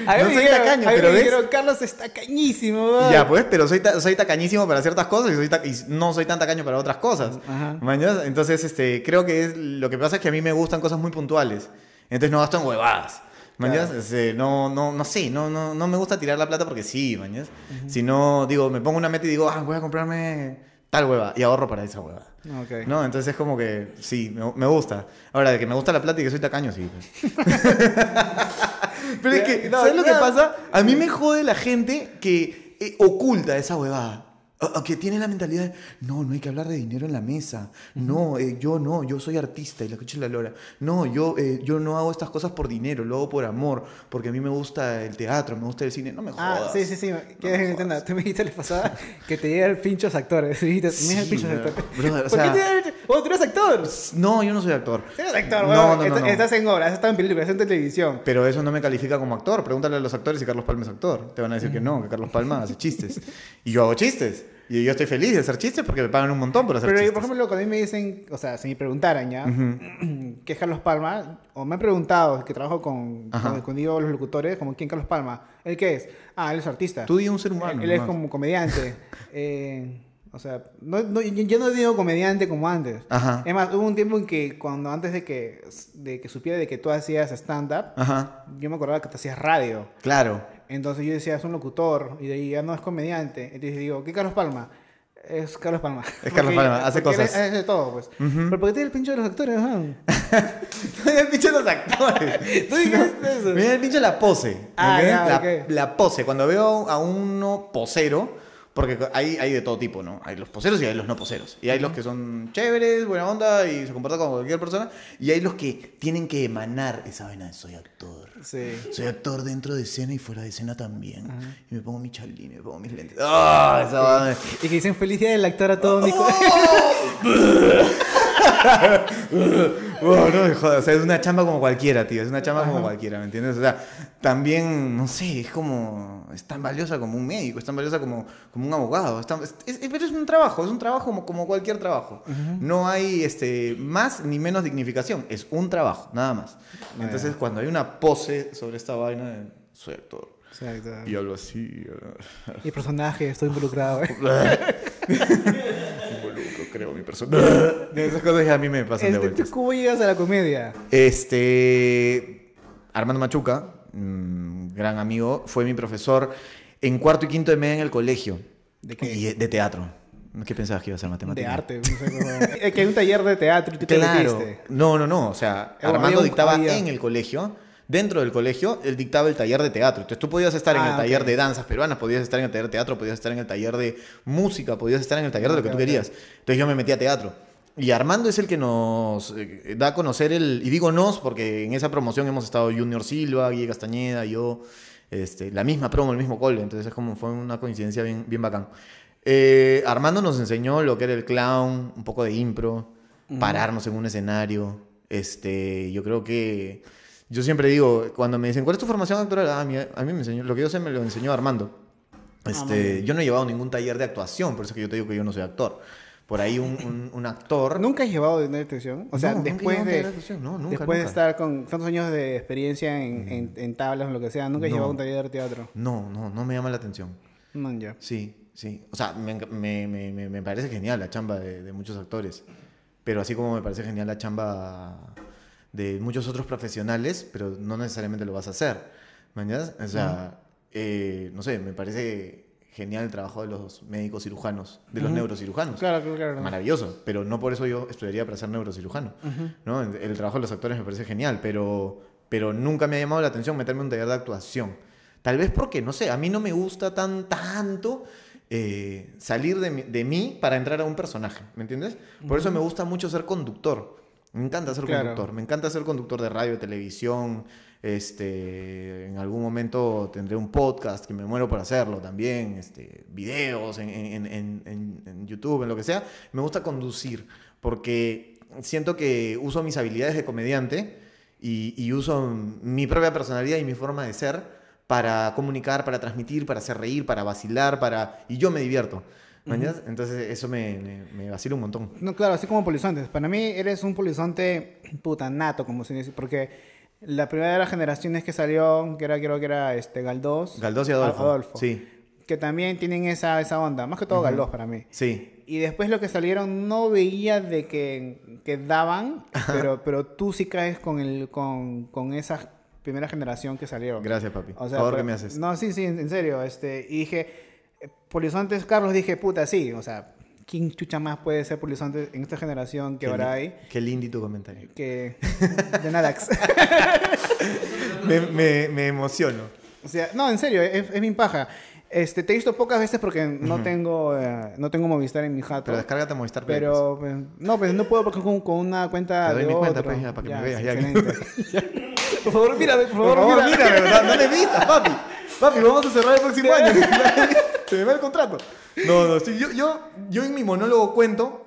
A No me soy dijeron- tacaño, a mí pero me ¿ves? dijeron, Carlos es tacañísimo. Ya, pues, pero soy, ta- soy tacañísimo para ciertas cosas y, soy ta- y no soy tan tacaño para otras cosas. Ajá. Entonces, este, creo que es, lo que pasa es que a mí me gustan cosas muy puntuales. Entonces no gasto en huevadas. ¿Mañas? Claro. Este, no, no, no sé, no, no, no me gusta tirar la plata porque sí, ¿mañas? Si no, digo, me pongo una meta y digo, ah, voy a comprarme tal hueva y ahorro para esa hueva. ¿No? Entonces es como que sí, me, me gusta. Ahora, de que me gusta la plata y que soy tacaño, sí. pues. Pero es que, ¿sabes lo que pasa? A mí me jode la gente que eh, oculta esa huevada. O- que tiene la mentalidad de, no, no hay que hablar de dinero en la mesa. No, eh, yo no, yo soy artista y la coche la lora. No, yo, eh, yo no hago estas cosas por dinero, lo hago por amor, porque a mí me gusta el teatro, me gusta el cine. No me jodas. Ah, sí, sí, sí. ¿Quieres que entienda? Tú me dijiste la pasada que te llega el pinchos actores. Dijiste, Sí, mira el pinchos actores. ¿Por sea- qué te... Oh, tú eres actor. No, yo no soy actor. Eres actor, No, no, no, Estás- no. Estás en obras, estado en películas, estás en televisión. Pero eso no me califica como actor. Pregúntale a los actores si Carlos Palma es actor. Te van a decir que no, que Carlos Palma hace chistes. Y yo hago chistes. Y yo estoy feliz de hacer chistes porque me pagan un montón por hacer Pero, chistes. por ejemplo, cuando a mí me dicen, o sea, si me preguntaran ya, ¿qué es Carlos Palma? O me han preguntado, que trabajo con, con, con digo los locutores, como, ¿quién Carlos Palma? ¿Él qué es? Ah, él es artista. Tú di un ser humano. él es como comediante. Eh, o sea, no, no- yo no digo comediante como antes. Ajá. Es más, hubo un tiempo en que cuando antes de que, de que supiera de que tú hacías stand-up, yo me acordaba que te hacías radio. Claro. Entonces yo decía, es un locutor, y de ahí ya no es comediante. Entonces digo, ¿qué Carlos Palma? Es Carlos Palma. Es Carlos Palma, hace porque cosas. Hace todo, pues. Pero ¿por qué tiene el pincho de los actores? ajá? Mira el pinche de los actores. ¿Tú dijiste eso? Mira el pinche de la pose. Ah, la pose. Cuando veo a uno posero, porque hay, hay de todo tipo, ¿no? Hay los poseros y hay los no poseros. Y hay los que son chéveres, buena onda y se comportan como cualquier persona. Y hay los que tienen que emanar esa vaina de soy actor. Sí. Soy actor dentro de escena y fuera de escena también. Y me pongo mi chalín me pongo mis lentes. ¡Ah! esa. Y que dicen feliz día del actor a todo mi co- Wow, no me jodas, o sea, es una chamba como cualquiera, tío, es una chamba como cualquiera, ¿me entiendes? O sea, también, no sé, es como, es tan valiosa como un médico, es tan valiosa como, como un abogado, es tan- es- es- pero es un trabajo, es un trabajo como, como cualquier trabajo. No hay este, más ni menos dignificación, es un trabajo, nada más. Entonces, cuando hay una pose sobre esta vaina, de, soy actor, Exacto. y algo así, Mi personaje, estoy involucrado. ¿eh? creo, mi personaje. Esas cosas ya a mí me pasan de Este, vueltas. ¿tú ¿Cómo llegas a la comedia? Este. Armando Machuca, mm, gran amigo, fue mi profesor en cuarto y quinto de media en el colegio. ¿De qué? Y, eh, de teatro. ¿Qué pensabas que iba a ser De matemática? arte. No sé cómo. Es que hay un taller de teatro y tú te Claro. metiste. No, no, no. O sea, Armando dictaba había- en el colegio. Dentro del colegio, él dictaba el taller de teatro. Entonces tú podías estar en Ah, el taller de danzas peruanas, podías estar en el taller de teatro, podías estar en el taller de música, podías estar en el taller de lo que tú ok. querías. Entonces yo me metí a teatro. Y Armando es el que nos eh, da a conocer el... Y digo nos porque en esa promoción hemos estado Junior Silva, Guille Castañeda, yo, este, la misma promo, el mismo cole. Entonces es como fue una coincidencia bien, bien bacán. Eh, Armando nos enseñó lo que era el clown, un poco de impro, pararnos en un escenario. Este, yo creo que... Yo siempre digo, cuando me dicen, ¿cuál es tu formación actoral? Ah, a mí, a mí me enseñó, lo que yo sé me lo enseñó Armando. muy Este, bien. yo no he llevado ningún taller de actuación, por eso que yo te digo que yo no soy actor. Por ahí un, un- un actor... ¿Nunca has llevado de atención? O sea, No, después, de, de actuación, no, nunca, después de nunca. estar con tantos años de experiencia en, en, en tablas o lo que sea, ¿nunca has No. llevado un taller de teatro? No, no, no me llama la atención. No, ya. Sí, sí. O sea, me- me- me- me parece genial la chamba de, de muchos actores. Pero así como me parece genial la chamba de muchos otros profesionales, pero no necesariamente lo vas a hacer. ¿Me entiendes? O sea, eh, no sé, me parece genial el trabajo de los médicos cirujanos, de los neurocirujanos. Claro, claro, claro. Maravilloso, pero no por eso yo estudiaría para ser neurocirujano. ¿no? El, el trabajo de los actores me parece genial, pero, pero nunca me ha llamado la atención meterme en un taller de actuación. Tal vez porque, no sé, a mí no me gusta tan tanto eh, salir de, de mí para entrar a un personaje, ¿me entiendes? Por eso me gusta mucho ser conductor. Me encanta ser Claro. conductor. Me encanta ser conductor de radio, televisión. Este, en algún momento tendré un podcast que me muero por hacerlo también. Este, videos en, en- en- en- en YouTube, en lo que sea. Me gusta conducir porque siento que uso mis habilidades de comediante y, y uso mi propia personalidad y mi forma de ser para comunicar, para transmitir, para hacer reír, para vacilar, para... y yo me divierto. ¿Me entiendes? Entonces eso me, me, me vacila un montón. No, claro, así como polizontes. Para mí eres un polizonte puta nato, como se dice, porque la primera de las generaciones que salió, que era, creo que era este, Galdós. Galdós y Adolfo. Adolfo. Sí, Que también tienen esa, esa onda, más que todo Galdós para mí. sí. Y después lo que salieron no veía de que, que daban, pero, pero tú sí caes con, el, con, con esa primera generación que salieron. Gracias, papi. O sea, Favor pero- que me haces. No, sí, sí, en, en serio. Este, y dije, Polizontes, Carlos, dije, puta, sí. O sea, ¿quién chucha más puede ser Polizontes en esta generación que ahora hay? Qué lindo tu comentario. Que de Nadax. me, me, me emociono. o sea, no, en serio, es, es mi paja. Este, te he visto pocas veces porque no tengo eh, no tengo Movistar en mi jato. Pero descárgate Movistar Play, pues. Pero, pues, no, pues no puedo porque con, con una cuenta Te doy de mi cuenta, pues, ya, para que me veas, ya. por favor, mírame, por Por favor, favor, mírame. mírame, ¿verdad? No me vistas, papi. Papi, vamos a cerrar el próximo año. Se me va el contrato. No, no, sí, yo, yo, yo en mi monólogo cuento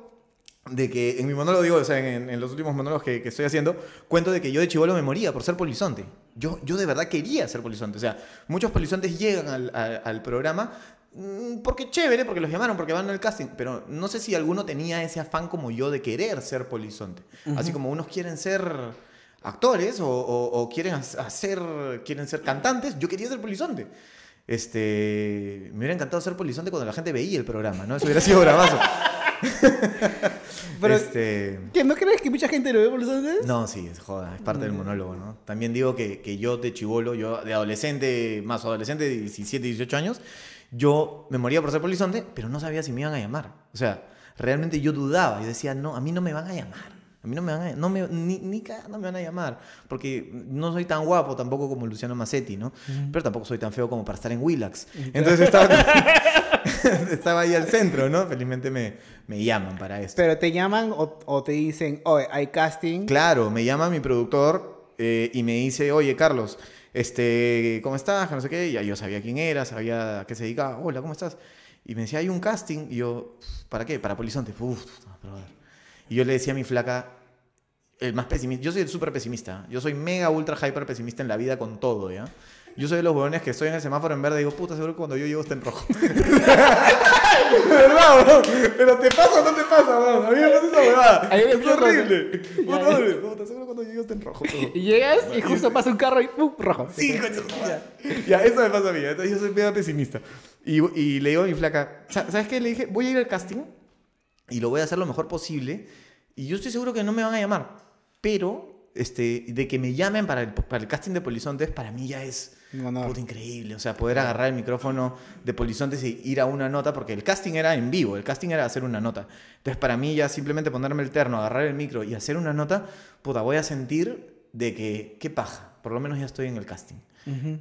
de que, en mi monólogo digo, o sea, en, en los últimos monólogos que, que estoy haciendo, cuento de que yo de chivolo me moría por ser polizonte. Yo, yo de verdad quería ser polizonte. O sea, muchos polizontes llegan al, al- al programa mm, porque chévere, porque los llamaron, porque van al casting, pero no sé si alguno tenía ese afán como yo de querer ser polizonte. Así como unos quieren ser actores o, o- o quieren ha- hacer, quieren ser cantantes, yo quería ser polizonte. Este, me hubiera encantado ser polizonte cuando la gente veía el programa, ¿no? Eso hubiera sido bravazo. Pero- este, ¿Qué, ¿No crees que mucha gente lo ve Polizontes? no, sí, es joda, es parte del monólogo, ¿no? También digo que, que yo de chivolo, yo de adolescente, más adolescente de 17, 18 años, yo me moría por ser polizonte, pero no sabía si me iban a llamar. O sea, realmente yo dudaba y decía, no, a mí no me van a llamar. A mí no me van a, no me, ni, ni cagando me van a llamar, porque no soy tan guapo tampoco como Luciano Massetti, ¿no? Pero tampoco soy tan feo como para estar en Willax. Entonces estaba, estaba ahí al centro, ¿no? Felizmente me, me llaman para esto. Pero te llaman o, o te dicen, oye, hay casting. Claro, me llama mi productor eh, y me dice, oye, Carlos, este, ¿cómo estás? No sé qué. Ya yo sabía quién era, sabía a qué se dedicaba. Hola, ¿cómo estás? Y me decía, hay un casting. Y yo, ¿para qué? Para Polizonte. Uf, a probar. Y yo le decía a mi flaca, el más pesimista, yo soy el súper pesimista, yo soy mega, ultra, hyper pesimista en la vida con todo, ¿ya? Yo soy de los huevones que estoy en el semáforo en verde y digo, puta, seguro que cuando yo llego está en rojo. ¿Verdad, weón? Pero te pasa o no te pasa, weón. A mí me pasa esa huevada. Es horrible. Puta. Puta, seguro cuando yo llego está en rojo. todo. Y llegas y justo pasa un carro y ¡pum! rojo. Sí, coño. Ya, ya, eso me pasa a mí. Entonces yo soy mega pesimista. Y, y le digo a mi flaca, "Sa- ¿sabes qué? Le dije, voy a ir al casting y lo voy a hacer lo mejor posible. Y yo estoy seguro que no me van a llamar. Pero este, de que me llamen para el, para el casting de Polizontes, para mí ya es honor. puta, increíble. O sea, poder agarrar el micrófono de Polizontes y ir a una nota, porque el casting era en vivo, el casting era hacer una nota. Entonces, para mí ya simplemente ponerme el terno, agarrar el micro y hacer una nota, puta, voy a sentir de que, qué paja. Por lo menos ya estoy en el casting.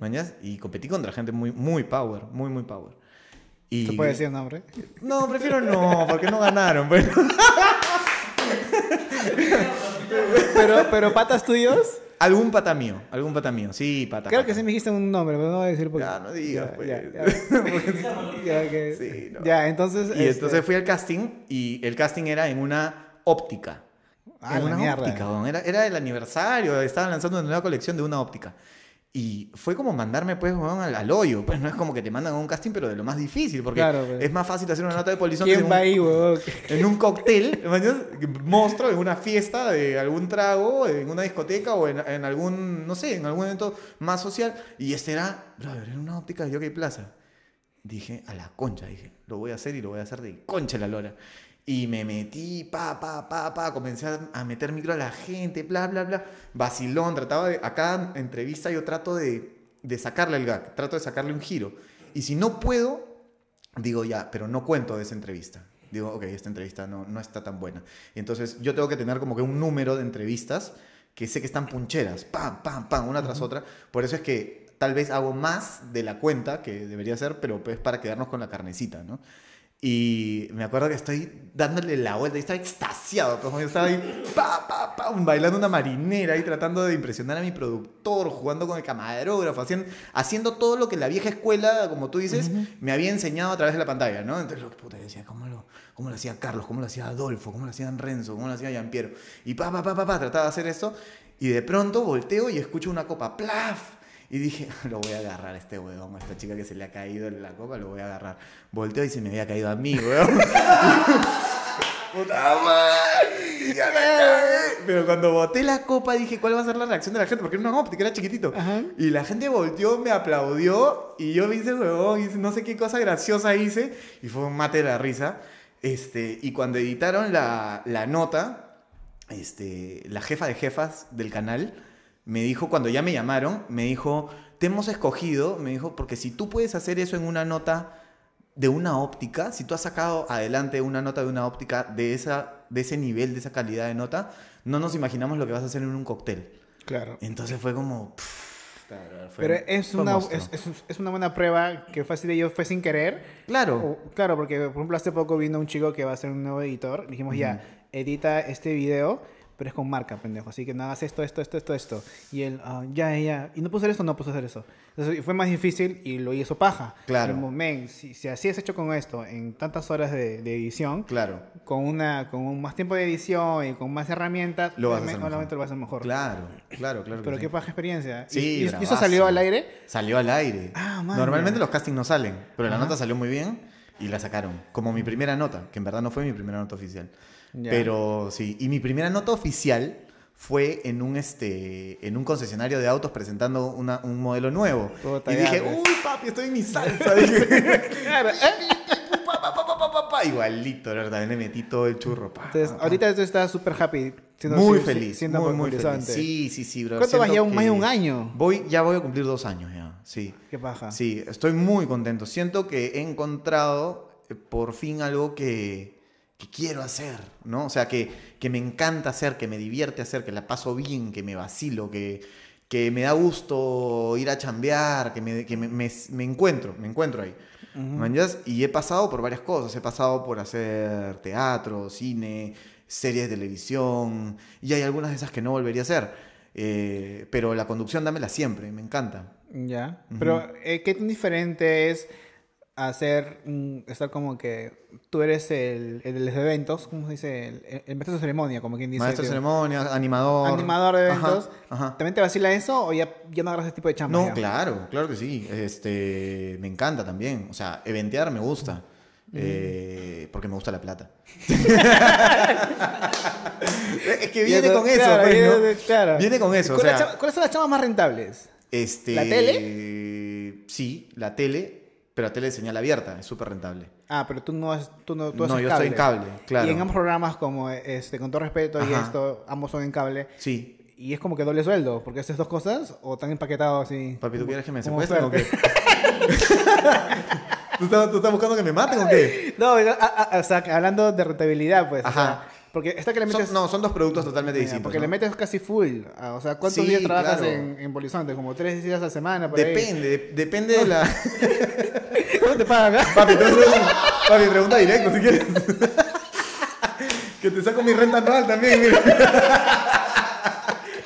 ¿Mañas? Y competí contra gente muy, muy power, muy, muy power. Y... ¿Se puede decir el nombre? No, prefiero no, porque no ganaron. pues. Pero, pero patas tuyos, Algún pata mío, algún pata mío. Sí, pata. creo pata. que sí me dijiste un nombre, pero no voy a decir por qué. Ya, no digas, Ya, pues. ya, ya. Ya, que- Sí, no. ya, entonces. Y este, entonces fui al casting y el casting era en una óptica. Ah, en una mierda. óptica, weón. era, era el aniversario, estaban lanzando una nueva colección de una óptica. Y fue como mandarme pues weón, al, al hoyo. Pues no es como que te mandan a un casting, pero de lo más difícil, porque Claro, pues. es más fácil hacer una nota de polizón ¿Quién va ahí, huevón? en un cóctel, monstruo, en una fiesta de algún trago, en una discoteca o en, en algún, no sé, en algún evento más social. Y este era, brother, era una óptica de Jockey Plaza. Dije, a la concha, dije, lo voy a hacer y lo voy a hacer de concha la lora. Y me metí, pa, pa, pa, pa, comencé a, meter micro a la gente, bla, bla, bla. Vacilón, trataba de, a cada entrevista yo trato de, de sacarle el gag, trato de sacarle un giro. Y si no puedo, digo ya, pero no cuento de esa entrevista. Digo, ok, esta entrevista no, no está tan buena. Y entonces yo tengo que tener como que un número de entrevistas que sé que están puncheras, pam, pam, pam, una tras otra. Por eso es que tal vez hago más de la cuenta que debería ser, pero pues para quedarnos con la carnecita, ¿no? Y me acuerdo que estoy dándole la vuelta y estaba extasiado. Pues, yo estaba ahí, pa, pa, pa, bailando una marinera y tratando de impresionar a mi productor, jugando con el camarógrafo, haciendo, haciendo todo lo que la vieja escuela, como tú dices, me había enseñado a través de la pantalla, ¿no? Entonces, lo, puta, yo decía, ¿cómo lo, ¿cómo lo hacía Carlos? ¿Cómo lo hacía Adolfo? ¿Cómo lo hacían Renzo? ¿Cómo lo hacía Giampiero? Y pa, pa, pa, pa, pa, trataba de hacer esto. Y de pronto volteo y escucho una copa, ¡plaf! Y dije, lo voy a agarrar a este huevón, a esta chica que se le ha caído en la copa, lo voy a agarrar. Volteo y se me había caído a mí, huevón. ¡Puta madre! ya la. Pero cuando boté la copa dije, ¿cuál va a ser la reacción de la gente? Porque era una óptica, era chiquitito. Ajá. Y la gente volteó, me aplaudió y yo me hice huevón, hice no sé qué cosa graciosa hice y fue un mate de la risa. Este, y cuando editaron la, la nota, este, la jefa de jefas del canal me dijo, cuando ya me llamaron, me dijo, te hemos escogido, me dijo, porque si tú puedes hacer eso en una nota de una óptica, si tú has sacado adelante una nota de una óptica de, esa, de ese nivel, de esa calidad de nota, no nos imaginamos lo que vas a hacer en un cóctel. Claro. Entonces fue como... pff, fue- Pero es fue una, es, es- es una buena prueba que fácil de ellos fue sin querer. Claro. O- claro, porque por ejemplo hace poco vino un chico que va a ser un nuevo editor. Dijimos, ya, edita este video, pero es con marca, pendejo. Así que no hagas esto, esto, esto, esto, esto. Y él, ah, ya, ya. ¿Y no puedo hacer esto? No puedo hacer eso. Entonces fue más difícil y lo hizo paja. Claro. Dijimos, men, si, si así es hecho con esto, en tantas horas de, de edición, Claro. con, una, con más tiempo de edición y con más herramientas, Lo vas a hacer mejor. lo vas a hacer mejor. Claro, claro, claro. Pero sí. qué paja experiencia. ¿Y- Sí, ¿Y, y eso salió al aire? Salió al aire. Ah, man, Normalmente ya. los castings no salen, pero la Ajá. nota salió muy bien y la sacaron. Como mi primera nota, que en verdad no fue mi primera nota oficial. Pero sí, y mi primera nota oficial fue en un este en un concesionario de autos presentando una- un modelo nuevo. Puta, y dije, pues. uy, papi, estoy en mi salsa. Igualito, la verdad, le metí todo el churro. pa, Entonces, pa, pa. ahorita tú estás súper happy. siendo- muy feliz, siendo muy, muy feliz. Sí, sí, sí, bro. ¿Cuánto vas? Siento Ya un- más de un año. Voy, ya voy a cumplir dos años ya, sí. Qué paja. Sí, estoy muy contento. Siento que he encontrado eh, por fin algo que, que quiero hacer, ¿no? O sea, que, que me encanta hacer, que me divierte hacer, que la paso bien, que me vacilo, que, que me da gusto ir a chambear, que me, que me, me- me encuentro, me encuentro ahí. ¿Manjas? Y he pasado por varias cosas. He pasado por hacer teatro, cine, series de televisión, y hay algunas de esas que no volvería a hacer. Eh, pero la conducción dámela siempre, me encanta. Ya. Pero, eh, ¿qué tan diferente es hacer, mm, estar como que tú eres el, el de los eventos, ¿cómo se dice? El, el maestro de ceremonia, como quien dice. Maestro de ceremonia, animador. Animador de Ajá, eventos. Ajá. ¿También te vacila eso o ya, ya no agarras ese tipo de chamba? No, claro, claro que sí. Este, me encanta también. O sea, eventear me gusta. eh, porque me gusta la plata. es que viene con eso, Claro, pues, viene, ¿no? de- claro. Viene con eso, o ¿Cuáles sea- ¿Cuáles son las chambas más rentables? Este, ¿La Sí, la tele, pero tele de señal abierta, es súper rentable. Ah, pero tú no, has- tú no, tú No, yo estoy en cable, claro. Y en ambos programas, como este, con todo respeto y esto, ambos son en cable. Sí. Y es como que doble sueldo, porque haces dos cosas o están empaquetados así. Papi, ¿tú quieres que me secuestren o qué? ¿Tú estás, tú estás buscando que me maten o qué? No, a- a- o sea, hablando de rentabilidad, pues. o Ajá. sea, porque esta que le metes. Son- no, son dos productos totalmente distintos. Porque ¿no? le metes casi full. ah, O sea, ¿cuántos Sí, días trabajas claro. en, en? Como tres días a la semana. Por. Depende, de- depende de la... ¿Cuánto te pagan acá? Papi, entonces, papi, pregunta directo si quieres. que te saco mi renta anual también, mira.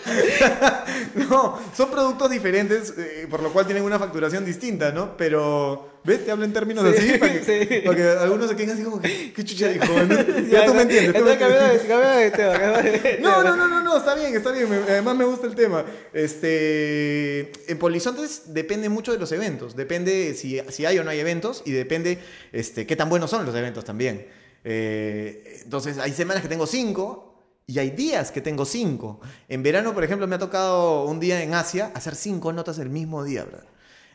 No, son productos diferentes, eh, por lo cual tienen una facturación distinta, ¿no? Pero, ¿ves? Te hablo en términos Sí, así para que, sí. para que algunos se queden así como, que, ¿qué chucha dijo? ¿no? Ya, Ya, tú me entiendes. tú me entiendes. de, de tema, de. No, no, no, no, no, está bien, está bien. me- además me gusta el tema. Este, en Polizontes depende mucho de los eventos. Depende si, si hay o no hay eventos y depende este, qué tan buenos son los eventos también. Eh, entonces, hay semanas que tengo cinco y hay días que tengo cinco. En verano, por ejemplo, me ha tocado un día en Asia hacer cinco notas el mismo día, ¿verdad?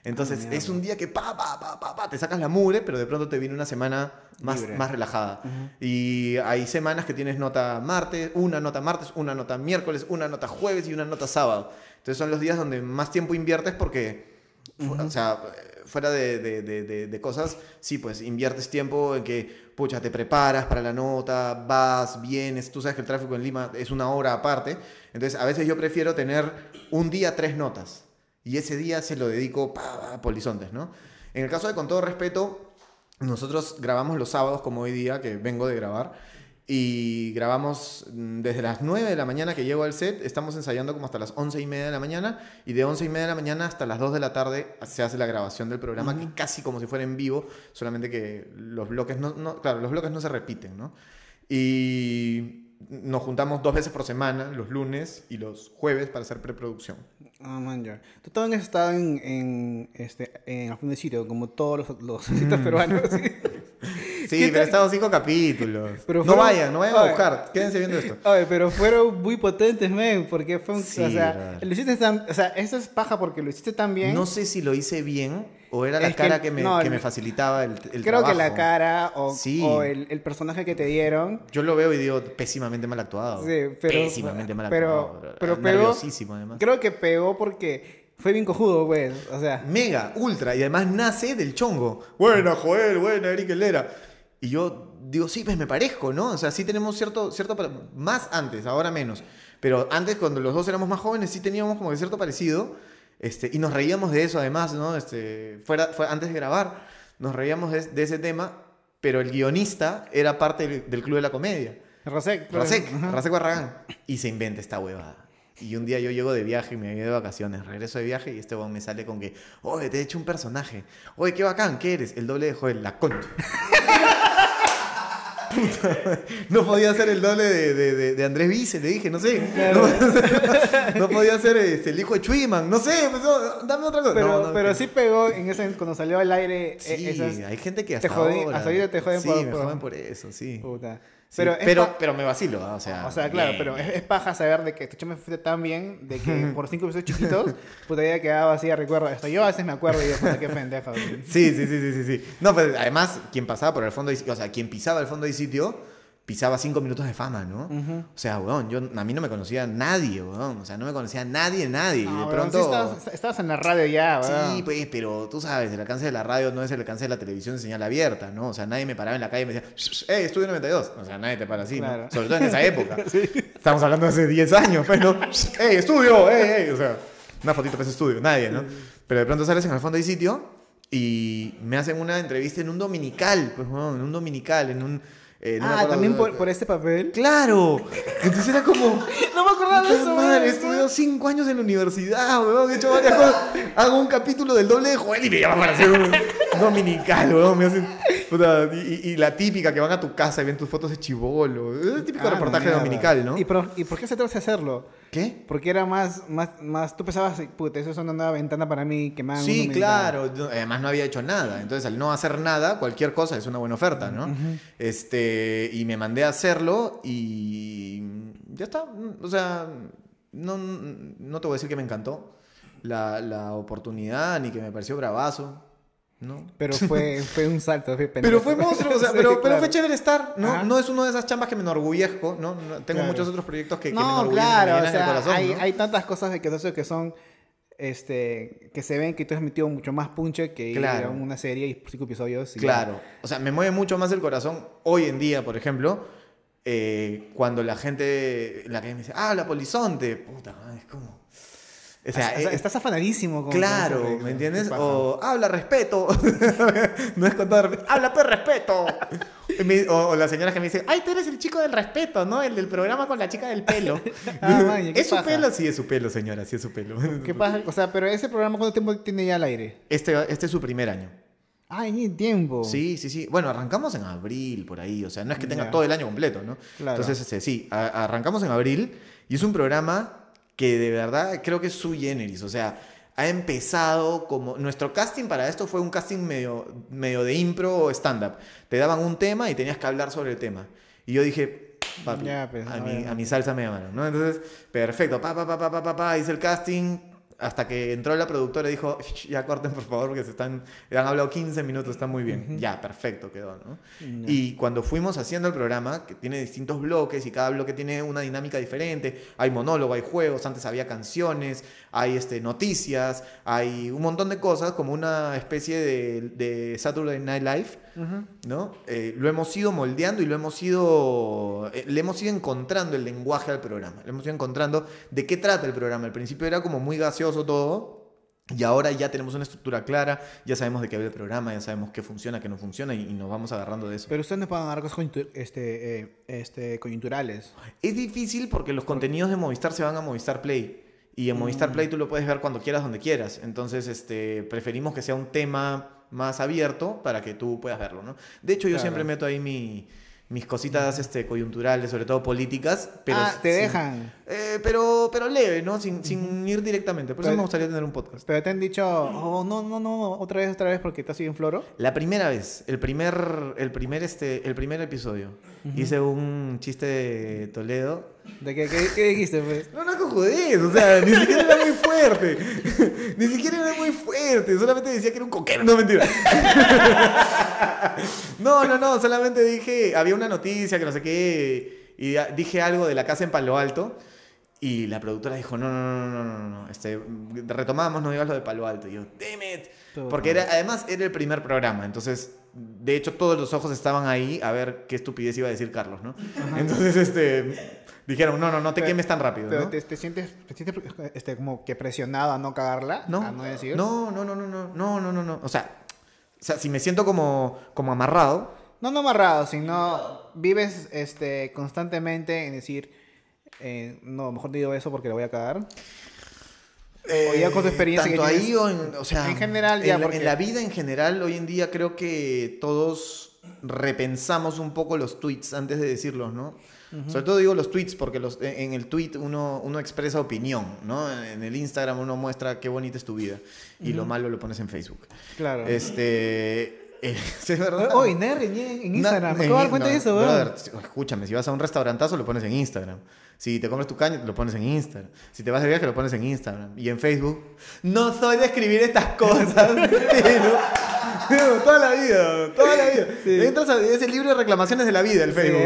Entonces, mierda. es un día que pa, pa, pa, pa, pa, te sacas la mugre, pero de pronto te viene una semana más, Libre. más relajada. Y hay semanas que tienes nota martes, una nota martes, una nota miércoles, una nota jueves y una nota sábado. Entonces son los días donde más tiempo inviertes porque, o sea, fuera de, de- de- de- cosas, sí, pues inviertes tiempo en que, pucha, te preparas para la nota, vas, vienes, tú sabes que el tráfico en Lima es una hora aparte. Entonces a veces yo prefiero tener un día tres notas y ese día se lo dedico a Polizontes, ¿no? En el caso de Con Todo Respeto, nosotros grabamos los sábados como hoy día, que vengo de grabar, y grabamos mm, desde las 9 de la mañana que llego al set, estamos ensayando como hasta las 11 y media de la mañana, y de 11 y media de la mañana hasta las 2 de la tarde se hace la grabación del programa, que casi como si fuera en vivo, solamente que los bloques no, no- claro, los bloques no se repiten, ¿no? Y nos juntamos dos veces por semana, los lunes y los jueves, para hacer preproducción. Ah, man, ya. Tú también has estado en, en, este, en el fondo de sitio, como todos los, los sitios peruanos. ¿sí? Sí, ¿Qué pero estado cinco capítulos. Pero no vayan, no vayan a buscar. Quédense viendo esto. Oye, pero fueron muy potentes, men, porque fue un... Sí, o sea, lo hiciste tan... O sea, eso es paja porque lo hiciste tan bien. No sé si lo hice bien o era la Es cara que, me, no, que me facilitaba el, el Creo que la trabajo. cara o, Sí. o el, el personaje que te dieron... Yo lo veo y digo, pésimamente mal actuado. Sí, pero... pésimamente mal pero, actuado. bro. pero pegó... Además. Creo que pegó porque fue bien cojudo, pues. O sea... Mega, ultra, y además nace del chongo. Buena, Joel, buena, Eric Helera. Y yo digo, sí, pues me parezco, ¿no? O sea, sí tenemos cierto, cierto, más antes, ahora menos. Pero antes, cuando los dos éramos más jóvenes, sí teníamos como que cierto parecido. Este, y nos reíamos de eso, además, ¿no? Este, fuera, fue antes de grabar, nos reíamos de, de ese tema, pero el guionista era parte del, del Club de la Comedia. Rasek. claro. Rasek. Rasek Barragán. Y se inventa esta huevada. Y un día yo llego de viaje, me voy de vacaciones, regreso de viaje y este huevón me sale con que, oye, te he hecho un personaje. Oye, qué bacán, ¿qué eres? El doble de Joel, la concha. Puta, no podía ser el doble de, de- de- Andrés Vice, le dije, no sé. Claro. No, no podía ser este, el hijo de Chuiman, no sé, pues, no, dame otra cosa. Pero, No, pero sí pegó en ese, cuando salió al aire eh, Sí, esas... hay gente que te hasta jodí- ahora... hasta ahorita te joden sí, por- me por- joden por eso, sí. Puta. Sí, Pero, pero, pero me vacilo, ¿ah? o sea... O sea, claro, bien, pero es, es paja saber de que tu chama fuiste tan bien, de que por cinco episodios chiquitos, puta ya quedaba así a recuerdo. Hasta yo a veces me acuerdo y digo, puta, qué pendejo. güey. Sí, sí, sí, sí, sí. No, pues además, quien pasaba por el fondo o sea, quien pisaba el fondo de sitio, pisaba cinco minutos de fama, ¿no? O sea, weón, yo, a mí no me conocía nadie, weón. O sea, no me conocía nadie, nadie. Ah, de weón, pronto... sí estabas, estabas en la radio ya, weón. Sí, pues, pero tú sabes, el alcance de la radio no es el alcance de la televisión de señal abierta, ¿no? O sea, nadie me paraba en la calle y me decía, ¡Ey, estudio 92! O sea, nadie te para así, Claro. ¿no? Sobre todo en esa época. Estamos hablando de hace 10 años, pues, ¿no? ¡Ey, estudio! ¡Ey, ey! O sea, una fotito para ese estudio, nadie, ¿no? Pero de pronto sales en el fondo de sitio y me hacen una entrevista en un dominical, pues, weón, en un dominical, en un... eh, no ah, también por, por este papel. ¡Claro! Entonces era como... No me acordaba de eso, madre, he estudiado cinco años en la universidad, weón, he hecho varias cosas. Hago un capítulo del doble de Joel y me llaman para hacer un, Dominical, weón. Me hacen, puta, y, la típica que van a tu casa y ven tus fotos de chivolo. Es el típico Ah, reportaje dominical, ¿no? ¿Y por, ¿Y por qué se te hace hacerlo? ¿Qué? Porque era más, más, más, tú pensabas, puta, eso es una nueva ventana para mí que hagan Sí, claro. Además no había hecho nada. Entonces al no hacer nada, cualquier cosa es una buena oferta, ¿no? Este, y me mandé a hacerlo y ya está. O sea, no, no te voy a decir que me encantó la, la oportunidad ni que me pareció bravazo, ¿no? Pero fue, fue un salto. Fue Pero pendejo. fue monstruo, o sea, Sí, pero, pero fue chévere estar, ¿no? Ajá. No es una de esas chambas que me enorgullezco, ¿no? No- Tengo Claro. muchos otros proyectos que, que me No, enorgullecen, me claro, o sea, corazón, hay, ¿no? hay tantas cosas de que que son, este, que se ven que tú has metido mucho más punche que ir a una serie y cinco episodios. y Claro. O sea, me mueve mucho más el corazón hoy en día, por ejemplo, eh, cuando la gente, la que me dice, ah, la polizonte, puta, es como... O sea, O sea, eh, estás afanadísimo con Claro. ¿me entiendes? O habla respeto. no es con todo respeto. Habla pues respeto. O, o las señoras que me dicen, ay, tú eres el chico del respeto, ¿no? El del programa con la chica del pelo. Ah, man, ¿qué ¿Es su pelo? Sí, es su pelo, señora, sí es su pelo. ¿Qué pasa? O sea, pero ese programa, ¿cuánto tiempo tiene ya al aire? Este, este es su primer año. Ay, ni tiempo. Sí, sí, sí. Bueno, arrancamos en abril, por ahí. O sea, no es que tenga todo el año completo, ¿no? Claro. Entonces, este, sí, arrancamos en abril y es un programa que de verdad creo que es su generis. O sea, ha empezado como... Nuestro casting para esto fue un casting medio, medio de impro o stand-up. Te daban un tema y tenías que hablar sobre el tema. Y yo dije, papi, pues, a, mi, a mi salsa me llamaron, ¿no? Entonces, perfecto, pa, pa, pa, pa, pa, pa, pa, hice el casting, hasta que entró la productora y dijo, "Shh, ya corten por favor, porque se están, han hablado 15 minutos, está muy bien. Ya, perfecto quedó, ¿no? Y cuando fuimos haciendo el programa, que tiene distintos bloques y cada bloque tiene una dinámica diferente, hay monólogo, hay juegos, antes había canciones, hay este, noticias, hay un montón de cosas, como una especie de, de Saturday Night Live, ¿no? Eh, lo hemos ido moldeando y lo hemos ido, eh, le hemos ido encontrando el lenguaje al programa, le hemos ido encontrando de qué trata el programa. Al principio era como muy gaseoso todo. Y ahora ya tenemos una estructura clara, ya sabemos de qué habla el programa, ya sabemos qué funciona, qué no funciona y, y nos vamos agarrando de eso. Pero ustedes no pueden dar cosas coyuntu- este, eh, este, coyunturales. Es difícil porque los contenidos de Movistar se van a Movistar Play. Y en Mm. Movistar Play tú lo puedes ver cuando quieras, donde quieras. Entonces, este, preferimos que sea un tema más abierto para que tú puedas verlo, ¿no? De hecho, yo Claro. siempre meto ahí mi- mis cositas este, coyunturales, sobre todo políticas. Pero ah, te sin- dejan. eh, pero, pero leve, ¿no? Sin, sin ir directamente. Por eso me gustaría tener un podcast. Pero te han dicho, oh, no, no, no, otra vez, otra vez, porque estás así en floro. La primera vez, el primer, el primer, este, el primer episodio, hice un chiste de Toledo ¿De qué, qué, qué dijiste, pues? No, no cojudez, o sea, ni siquiera era muy fuerte. Ni siquiera era muy fuerte, solamente decía que era un coquero, no mentira. No, no, no, solamente dije, había una noticia que no sé qué, y dije algo de la casa en Palo Alto, y la productora dijo, no, no, no, no, no, no, este, retomamos, no digas lo de Palo Alto. Y yo, damn it. Todo Porque era, además era el primer programa, entonces, de hecho, todos los ojos estaban ahí a ver qué estupidez iba a decir Carlos, ¿no? Entonces, este, dijeron, no, no, no te Pero- quemes tan rápido, Pero ¿no? te, te sientes, te sientes este, como que presionado a no cagarla, No, a no decir. no, no, no, no, no, no, no, no, no. O sea, o sea, si me siento como, como amarrado, No, no amarrado, sino vives este, constantemente en decir, eh, no, mejor digo eso porque lo voy a cagar. O ya con tu experiencia tanto que ahí o en, o sea, en general, ya, en, la- porque- en la vida en general, hoy en día creo que todos repensamos un poco los tweets antes de decirlos, ¿no? Sobre todo digo los tweets porque los, en el tweet uno, uno expresa opinión, ¿no? En el Instagram uno muestra qué bonita es tu vida y lo malo lo pones en Facebook. Claro. Este, eh, sí, es verdad. Oye, reñía en Instagram. En de dar cuenta no, de eso, brother, escúchame, si vas a un restaurantazo lo pones en Instagram. Si te compras tu caña, lo pones en Instagram. Si te vas de viaje, lo pones en Instagram. Y en Facebook, no soy de escribir estas cosas. pero toda la vida, toda la vida. Entras a es el libro de reclamaciones de la vida, el Facebook.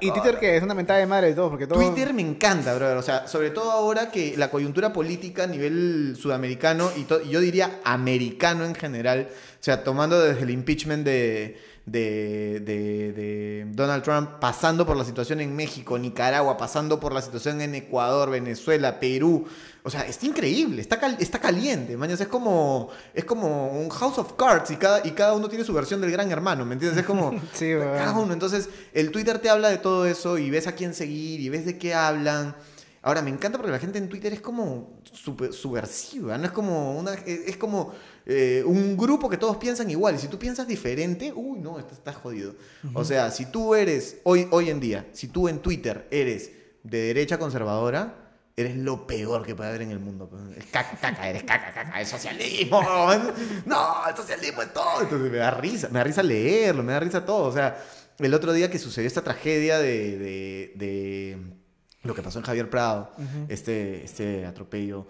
Y. Twitter que es una mentada de madre de todo, porque todo... Twitter me encanta, brother. O sea, sobre todo ahora que la coyuntura política a nivel sudamericano y, y yo diría americano en general, o sea, tomando desde el impeachment de, de, de- de Donald Trump, pasando por la situación en México, Nicaragua, pasando por la situación en Ecuador, Venezuela, Perú. O sea, está increíble, está, cal- está caliente, mañas. Es como, es como un House of Cards y cada, y cada uno tiene su versión del gran hermano, ¿me entiendes? Es como... Sí, cada uno. Entonces, el Twitter te habla de todo eso y ves a quién seguir y ves de qué hablan. Ahora, me encanta porque la gente en Twitter es como super- subversiva, ¿no? Es como, una, es es como eh, un grupo que todos piensan igual. Y si tú piensas diferente, uy, no, estás, estás jodido. O sea, si tú eres, hoy, hoy en día, si tú en Twitter eres de derecha conservadora, eres lo peor que puede haber en el mundo. pues. Es caca, caca, eres caca, caca, el socialismo. No, el socialismo es todo. Entonces me da risa, me da risa leerlo, me da risa todo. O sea, el otro día que sucedió esta tragedia de, de- de lo que pasó en Javier Prado, este, este atropello,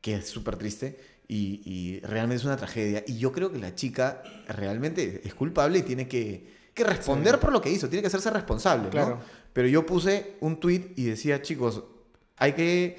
que es súper triste. Y, y realmente es una tragedia. Y yo creo que la chica realmente es culpable y tiene que, que responder por lo que hizo. Tiene que hacerse responsable. ¿no? Claro. Pero yo puse un tweet y decía, chicos, hay que,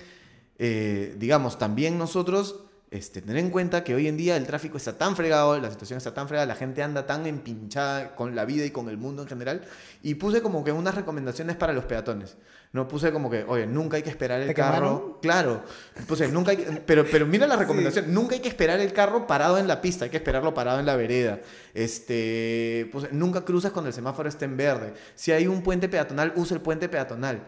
eh, digamos, también nosotros este, tener en cuenta que hoy en día el tráfico está tan fregado, la situación está tan fregada, la gente anda tan empinchada con la vida y con el mundo en general. Y puse como que unas recomendaciones para los peatones. No puse como que, oye, nunca hay que esperar el ¿Te carro. quemaron? Claro. Puse, nunca hay que- pero, pero mira la recomendación. Nunca hay que esperar el carro parado en la pista, hay que esperarlo parado en la vereda. Este, puse, nunca cruzas cuando el semáforo esté en verde. Si hay un puente peatonal, usa el puente peatonal.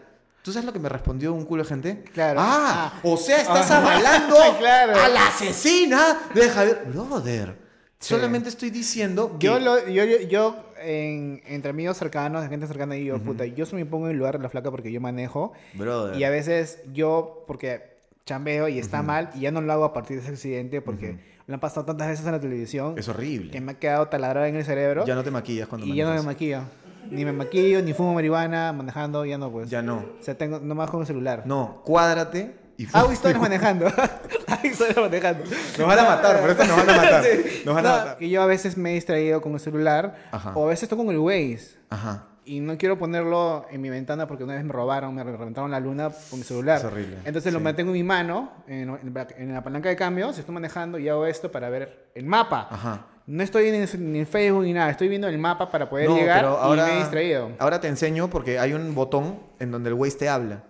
¿Tú sabes lo que me respondió un culo de gente? Claro. Ah, Ah. o sea, estás Ah. avalando Claro. a la asesina de Javier. Brother, solamente estoy diciendo que... Yo, lo, yo, yo, yo, en- entre amigos cercanos, de gente cercana, y yo, puta, yo me pongo en el lugar de la flaca porque yo manejo. Brother. Y a veces yo, porque chambeo y está mal, y ya no lo hago a partir de ese accidente porque lo han pasado tantas veces en la televisión Es horrible. que me ha quedado taladrada en el cerebro. Ya no te maquillas cuando y ya no me manejas. maquillo. Ni me maquillo, ni fumo marihuana, manejando, ya no, pues. Ya no. O sea, tengo nomás con el celular. No, cuádrate y Hago historias manejando. Hago historias manejando. Nos van a matar, por esto nos van a matar. Sí. Nos van a No, matar. Que yo a veces me he distraído con el celular Ajá. o a veces estoy con el Waze. Ajá. Y no quiero ponerlo en mi ventana porque una vez me robaron, me reventaron la luna con mi celular. Es horrible, Entonces lo sí. mantengo en mi mano, en, en la- en la palanca de cambio, si estoy manejando y hago esto para ver el mapa. Ajá. No estoy ni en, Facebook ni nada, estoy viendo el mapa para poder No, llegar pero ahora, y me he distraído. ahora te enseño porque hay un botón en donde el Waze te habla.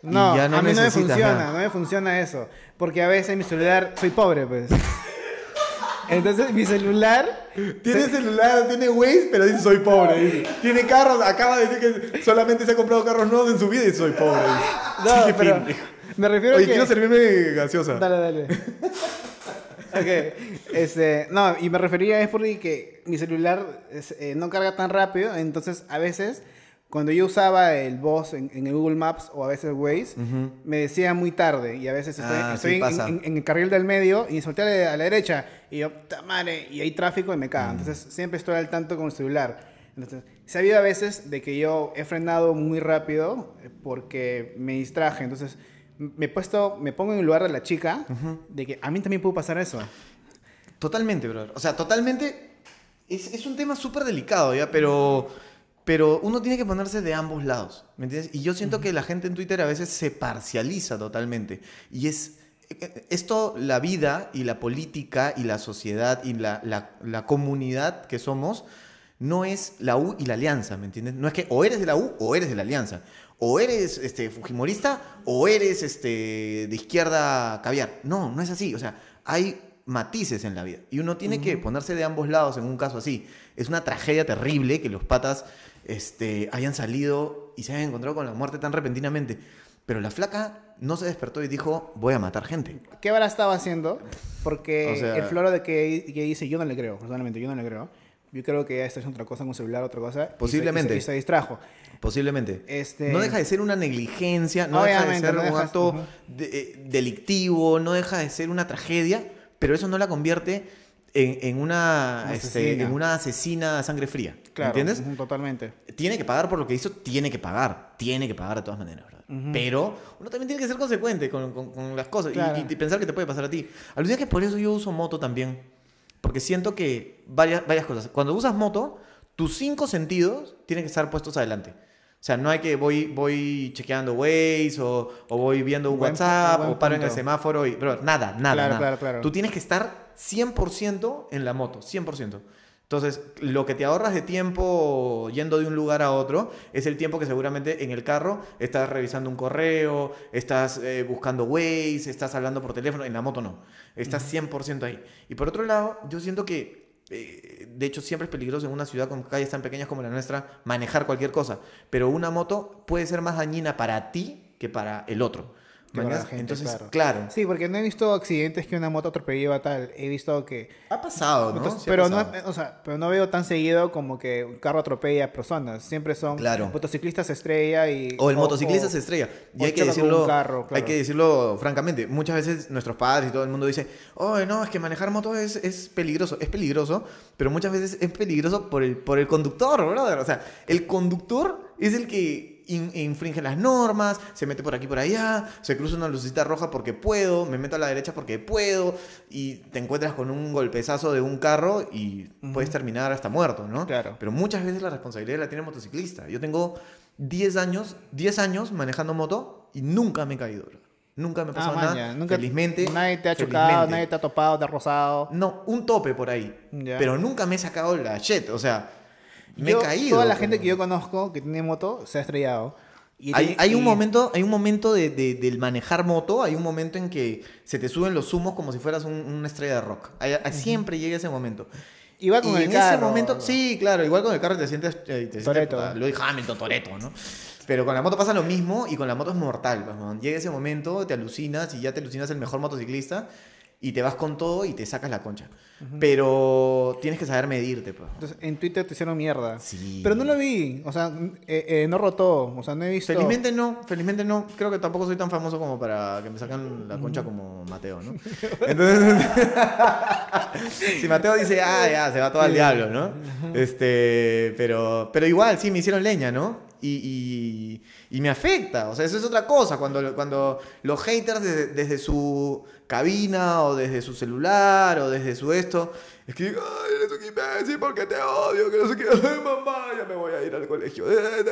No, ya no a mí no me funciona, nada. no me funciona eso. Porque a veces mi celular, soy pobre pues. Entonces mi celular... Tiene celular, tiene Waze, pero dice soy pobre. Tiene carros, acaba de decir que solamente se ha comprado carros nuevos en su vida y soy pobre. No, Sí, pero me refiero Oye, a que... quiero servirme gaseosa. Dale, dale. ok. Este, no, y me refería es porque que mi celular es, eh, no carga tan rápido, entonces a veces cuando yo usaba el voz en, en el Google Maps o a veces Waze, me decía muy tarde y a veces estoy, Ah, estoy sí en, en- en el carril del medio y solté a la, a la derecha y yo, madre, y hay tráfico y me Mm. cago. Entonces siempre estoy al tanto con el celular. Entonces, se ha habido a veces de que yo he frenado muy rápido eh, porque me distraje. Entonces, me he puesto, me pongo en el lugar de la chica de que a mí también puede pasar eso. Totalmente, brother. O sea, totalmente. Es, es un tema súper delicado, ¿ya? Pero, pero uno tiene que ponerse de ambos lados, ¿me entiendes? Y yo siento que la gente en Twitter a veces se parcializa totalmente. Y es. Esto, la vida y la política y la sociedad y la, la- la comunidad que somos, no es la U y la alianza, ¿me entiendes? No es que o eres de la U o eres de la alianza. O eres este, fujimorista o eres este, de izquierda caviar. No, no es así. O sea, hay matices en la vida. Y uno tiene que ponerse de ambos lados en un caso así. Es una tragedia terrible que los patas este, hayan salido y se hayan encontrado con la muerte tan repentinamente. Pero la flaca no se despertó y dijo, voy a matar gente. ¿Qué habrá estado haciendo? Porque O sea- el floro de que, que dice, yo no le creo, personalmente, yo no le creo. Yo creo que ya está haciendo otra cosa en un celular, otra cosa. y se- Posiblemente. Y se, y se distrajo. Posiblemente. Este- No deja de ser una negligencia, no deja de Obviamente, ser no un deja- acto de- eh, delictivo, no deja de ser una tragedia, pero eso no la convierte en, en una, este, asesina. en una asesina a sangre fría. ¿me Claro. ¿Entiendes? Totalmente. Tiene que pagar por lo que hizo, tiene que pagar. Tiene que pagar de todas maneras, ¿verdad? Pero uno también tiene que ser consecuente con, con- con las cosas y- Claro. y, y pensar que te puede pasar a ti. Alucina que por eso yo uso moto también. Porque siento que varias, varias cosas. Cuando usas moto, tus cinco sentidos tienen que estar puestos adelante. O sea, no hay que voy, voy chequeando Waze o, o voy viendo un Buen WhatsApp buen o paro en el semáforo y... Bro, nada, nada, Claro, nada. claro, claro. Tú tienes que estar 100% en la moto, 100%. Entonces, lo que te ahorras de tiempo yendo de un lugar a otro es el tiempo que seguramente en el carro estás revisando un correo, estás eh, buscando Waze, estás hablando por teléfono. En la moto no. Estás 100% ahí. Y por otro lado, yo siento que, eh, de hecho, siempre es peligroso en una ciudad con calles tan pequeñas como la nuestra manejar cualquier cosa. Pero una moto puede ser más dañina para ti que para el otro. Gente, Entonces, claro. claro. Sí, porque no he visto accidentes que una moto atropelló a tal. He visto que. Ha pasado, ¿no? Sí pero, no, o sea, pero no veo tan seguido como que un carro atropella a personas. Siempre son Claro. motociclistas se estrella y. O el motociclista o- se estrella. Y hay que, decirlo, carro, hay claro. que decirlo francamente. Muchas veces nuestros padres y todo el mundo dice, oh, no, es que manejar moto es, es peligroso. Es peligroso, pero muchas veces es peligroso por el, por el conductor, brother. O sea, el conductor es el que in- infringe las normas, se mete por aquí por allá, se cruza una lucecita roja porque puedo, me meto a la derecha porque puedo, y te encuentras con un golpezazo de un carro y puedes terminar hasta muerto, ¿no? Claro. Pero muchas veces la responsabilidad la tiene el motociclista. Yo tengo 10 años, 10 años manejando moto y nunca me he caído. Nunca me ha Ah, nada. nunca- felizmente. Nadie te ha chocado, felizmente. nadie te ha topado, te ha rozado. No, un tope por ahí. Pero nunca me he sacado la shit. O sea, me Yo- he caído. Toda la gente que yo conozco que tiene moto se ha estrellado. Y Hay, hay un momento, hay un momento de, de- del manejar moto, hay un momento en que se te suben los humos como si fueras un- una estrella de rock. Hay- hay- siempre llega ese momento. Iba con y el en carro. ese momento, sí, claro, igual con el carro te sientes, eh, te sientes puta, Lloyd Hamilton, Toreto, ¿no? Pero con la moto pasa lo mismo y con la moto es mortal. pues, man. Llega ese momento, te alucinas y ya te alucinas el mejor motociclista y te vas con todo y te sacas la concha. Pero tienes que saber medirte, pues. Entonces, en Twitter te hicieron mierda. Sí. Pero no lo vi. O sea, eh, eh, no rotó. O sea, no he visto. Felizmente no, felizmente no. Creo que tampoco soy tan famoso como para que me sacan la concha como Mateo, ¿no? Entonces, si Mateo dice, ah, ya, se va todo al diablo, ¿no? Este, pero, pero igual, sí, me hicieron leña, ¿no? Y, y- y me afecta, o sea, eso es otra cosa, cuando, cuando los haters desde, desde su cabina o desde su celular o desde su esto, escriben, ay, eres un imbécil porque te odio, que no sé qué, ay, mamá, ya me voy a ir al colegio, eh,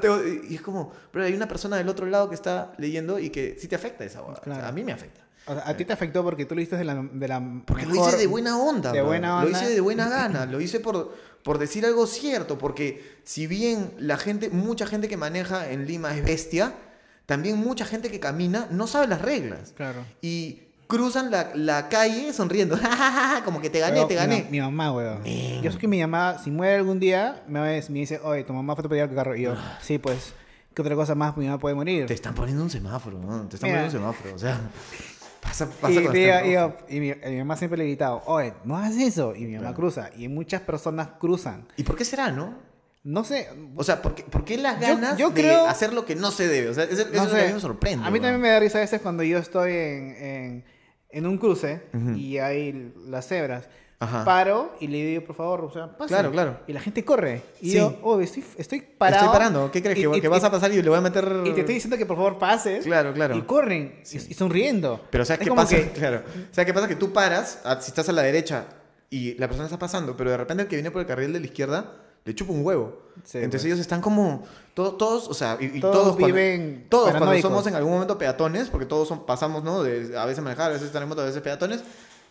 te odio". y es como, pero hay una persona del otro lado que está leyendo y que sí te afecta esa. O sea, Claro. a mí me afecta. O sea, a ti te afectó porque tú lo hiciste de la. De la Porque lo hice de buena onda. De buena Lo onda. hice de buena gana. Lo hice por, por decir algo cierto. Porque si bien la gente, mucha gente que maneja en Lima es bestia, también mucha gente que camina no sabe las reglas. Claro. Y cruzan la, la calle sonriendo. como que te gané, Pero te gané. Mi, mamá, weón. Yo sé que mi mamá, si muere algún día, me, me dice, oye, tu mamá fue atropellada el carro. Y yo, sí, pues, ¿qué otra cosa más mi mamá puede morir? Ah. Te están poniendo un semáforo, ¿no? Te están Mira. poniendo un semáforo. O sea, pasa, pasa y, está en rojo. diga- y mi, y mi mamá siempre le ha gritado, oye, no hagas eso. Y mi mamá cruza. Y muchas personas cruzan. ¿Y por qué será, no? No sé. O sea, ¿por qué, por qué las Yo- ganas yo de creo- hacer lo que no se debe? O sea, eso, eso no es lo que a sé. mí me sorprende. A mí también weón. me da risa a veces cuando yo estoy en, en, en un cruce y hay las cebras. Ajá. Paro y le digo, por favor, o sea, pase. Claro, claro. Y la gente corre. Y Sí. yo, oh, estoy, estoy parado. Estoy parando. ¿Qué crees? Y- ¿Que, y- que vas y- a pasar y le voy a meter...? Y te estoy diciendo que por favor pases. Claro, claro. Y corren. Y, y sonriendo. Pero ¿sabes Es qué pasa? que- Claro. ¿Sabes qué pasa? Que tú paras, a- si estás a la derecha y la persona está pasando, pero de repente el que viene por el carril de la izquierda le chupa un huevo. Sí, Entonces pues. ellos están como... to- todos, o sea, y, Todos todos, cuando- viven todos cuando somos en algún momento peatones, porque todos son, pasamos, ¿no? De, a veces manejar, a veces moto, a veces peatones,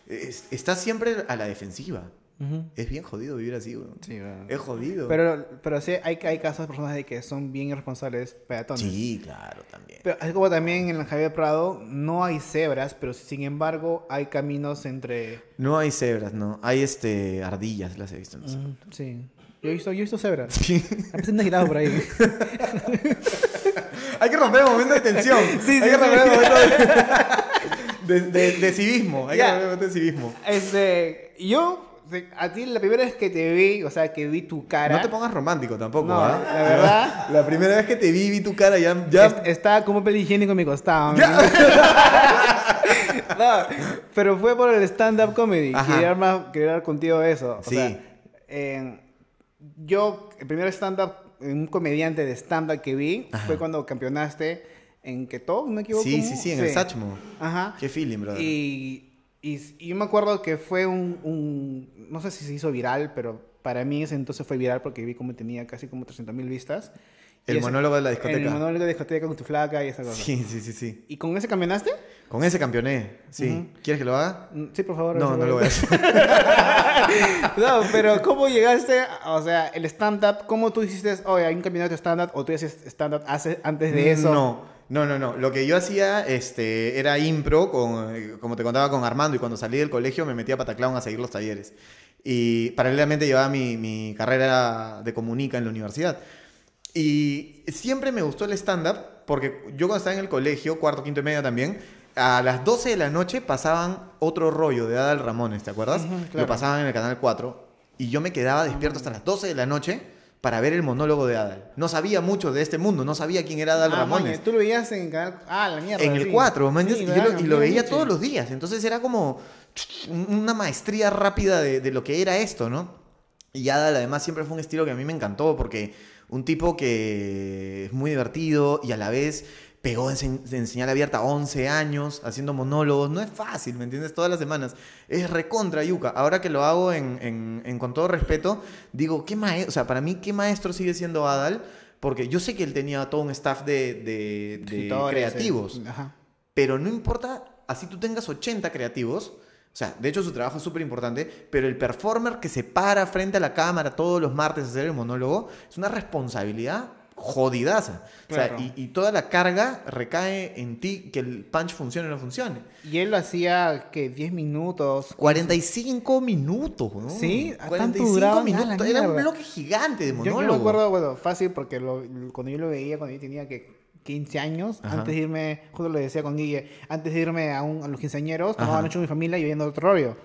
es- estás siempre a la defensiva. Ujú. Es bien jodido vivir así, weón. Sí. Es jodido. Pero, pero sí, hay, hay casos de personas de que son bien irresponsables peatones. Sí, claro, también. Pero así como también en el Javier Prado no hay cebras, pero sin embargo hay caminos entre... No hay cebras, ¿no? Hay este ardillas, las he visto. No sé. Mm, sí. Yo he visto, yo he visto cebras. Sí. A veces me por ahí. Hay que romper el momento de tensión. Sí, Hay sí, que romper el momento de, de, de- de civismo. Hay Ya. que de civismo. Este, yo, a ti la primera vez que te vi, o sea, que vi tu cara... No te pongas romántico tampoco, No, ¿ah? la verdad- La primera vez que te vi, vi tu cara ya. ya... est- Estaba como papel higiénico a mi costado. No, pero fue por el stand-up comedy. Ajá. Quería hablar, quería hablar contigo de eso. O Sí. sea, en- yo, el primer stand-up, un comediante de stand-up que vi Ajá. fue cuando campeonaste en ¿no me equivoco? Sí, sí, sí, en el Sachmo. Ajá. Qué feeling, brother. Y, y, y yo me acuerdo que fue un, un- No sé si se hizo viral, pero para mí ese entonces fue viral porque vi como tenía casi como 300 mil vistas. El ese- monólogo de la discoteca. El monólogo de la discoteca con tu flaca y esa cosa. Sí, sí, sí, sí. ¿Y con ese campeonaste? Con ese campeoné, sí. ¿Quieres que lo haga? Mm, Sí, por favor. No, no lo voy a hacer. No, pero ¿cómo llegaste? O sea, el stand-up, ¿cómo tú hiciste? Oye, hay un campeonato de stand-up o tú hacías stand-up antes de eso. No, no, no, no. Lo que yo hacía este, era impro, con, como te contaba con Armando, y cuando salí del colegio me metí a Pataclown a seguir los talleres. Y paralelamente llevaba mi, mi carrera de comunica en la universidad. Y siempre me gustó el stand-up, porque yo cuando estaba en el colegio, cuarto, quinto y media también, a las 12 de la noche pasaban otro rollo de Adal Ramones, ¿te acuerdas? Ujú, Lo claro. pasaban en el canal 4 y yo me quedaba despierto hasta las 12 de la noche para ver el monólogo de Adal. No sabía mucho de este mundo, no sabía quién era Adal Ah, Ramones. tú lo veías en canal. Ah, la mierda. En el sí. 4, man, Sí, y, lo yo lo, daban y lo en veía todos los días. Entonces era como una maestría rápida de, de lo que era esto, ¿no? Y Adal además siempre fue un estilo que a mí me encantó porque un tipo que es muy divertido y a la vez pegó en, en señal abierta 11 años haciendo monólogos. No es fácil, ¿me entiendes? Todas las semanas. Es recontra yuca. Ahora que lo hago en, en- en con todo respeto, digo, ¿qué maestro? O sea, para mí, ¿qué maestro sigue siendo Adal? Porque yo sé que él tenía todo un staff de, de- de Escritores, creativos. eh, Ajá. Pero no importa, así tú tengas 80 creativos, o sea, de hecho su trabajo es súper importante, pero el performer que se para frente a la cámara todos los martes a hacer el monólogo es una responsabilidad jodidaza. O sea, Claro. y, y toda la carga recae en ti que el punch funcione o no funcione. Y él lo hacía, que 10 minutos. 45 minutos, ¿no? Sí, ¿a tanto 45 duraban? A la minutos. Era un bloque gigante de Yo, monólogo. yo me acuerdo, bueno, fácil porque lo- cuando yo lo veía, cuando yo tenía que 15 años, Ajá. antes de irme, justo lo decía con Guille, antes de irme a, un, a los quinceañeros, tomaba noche con mi familia y viendo otro rollo.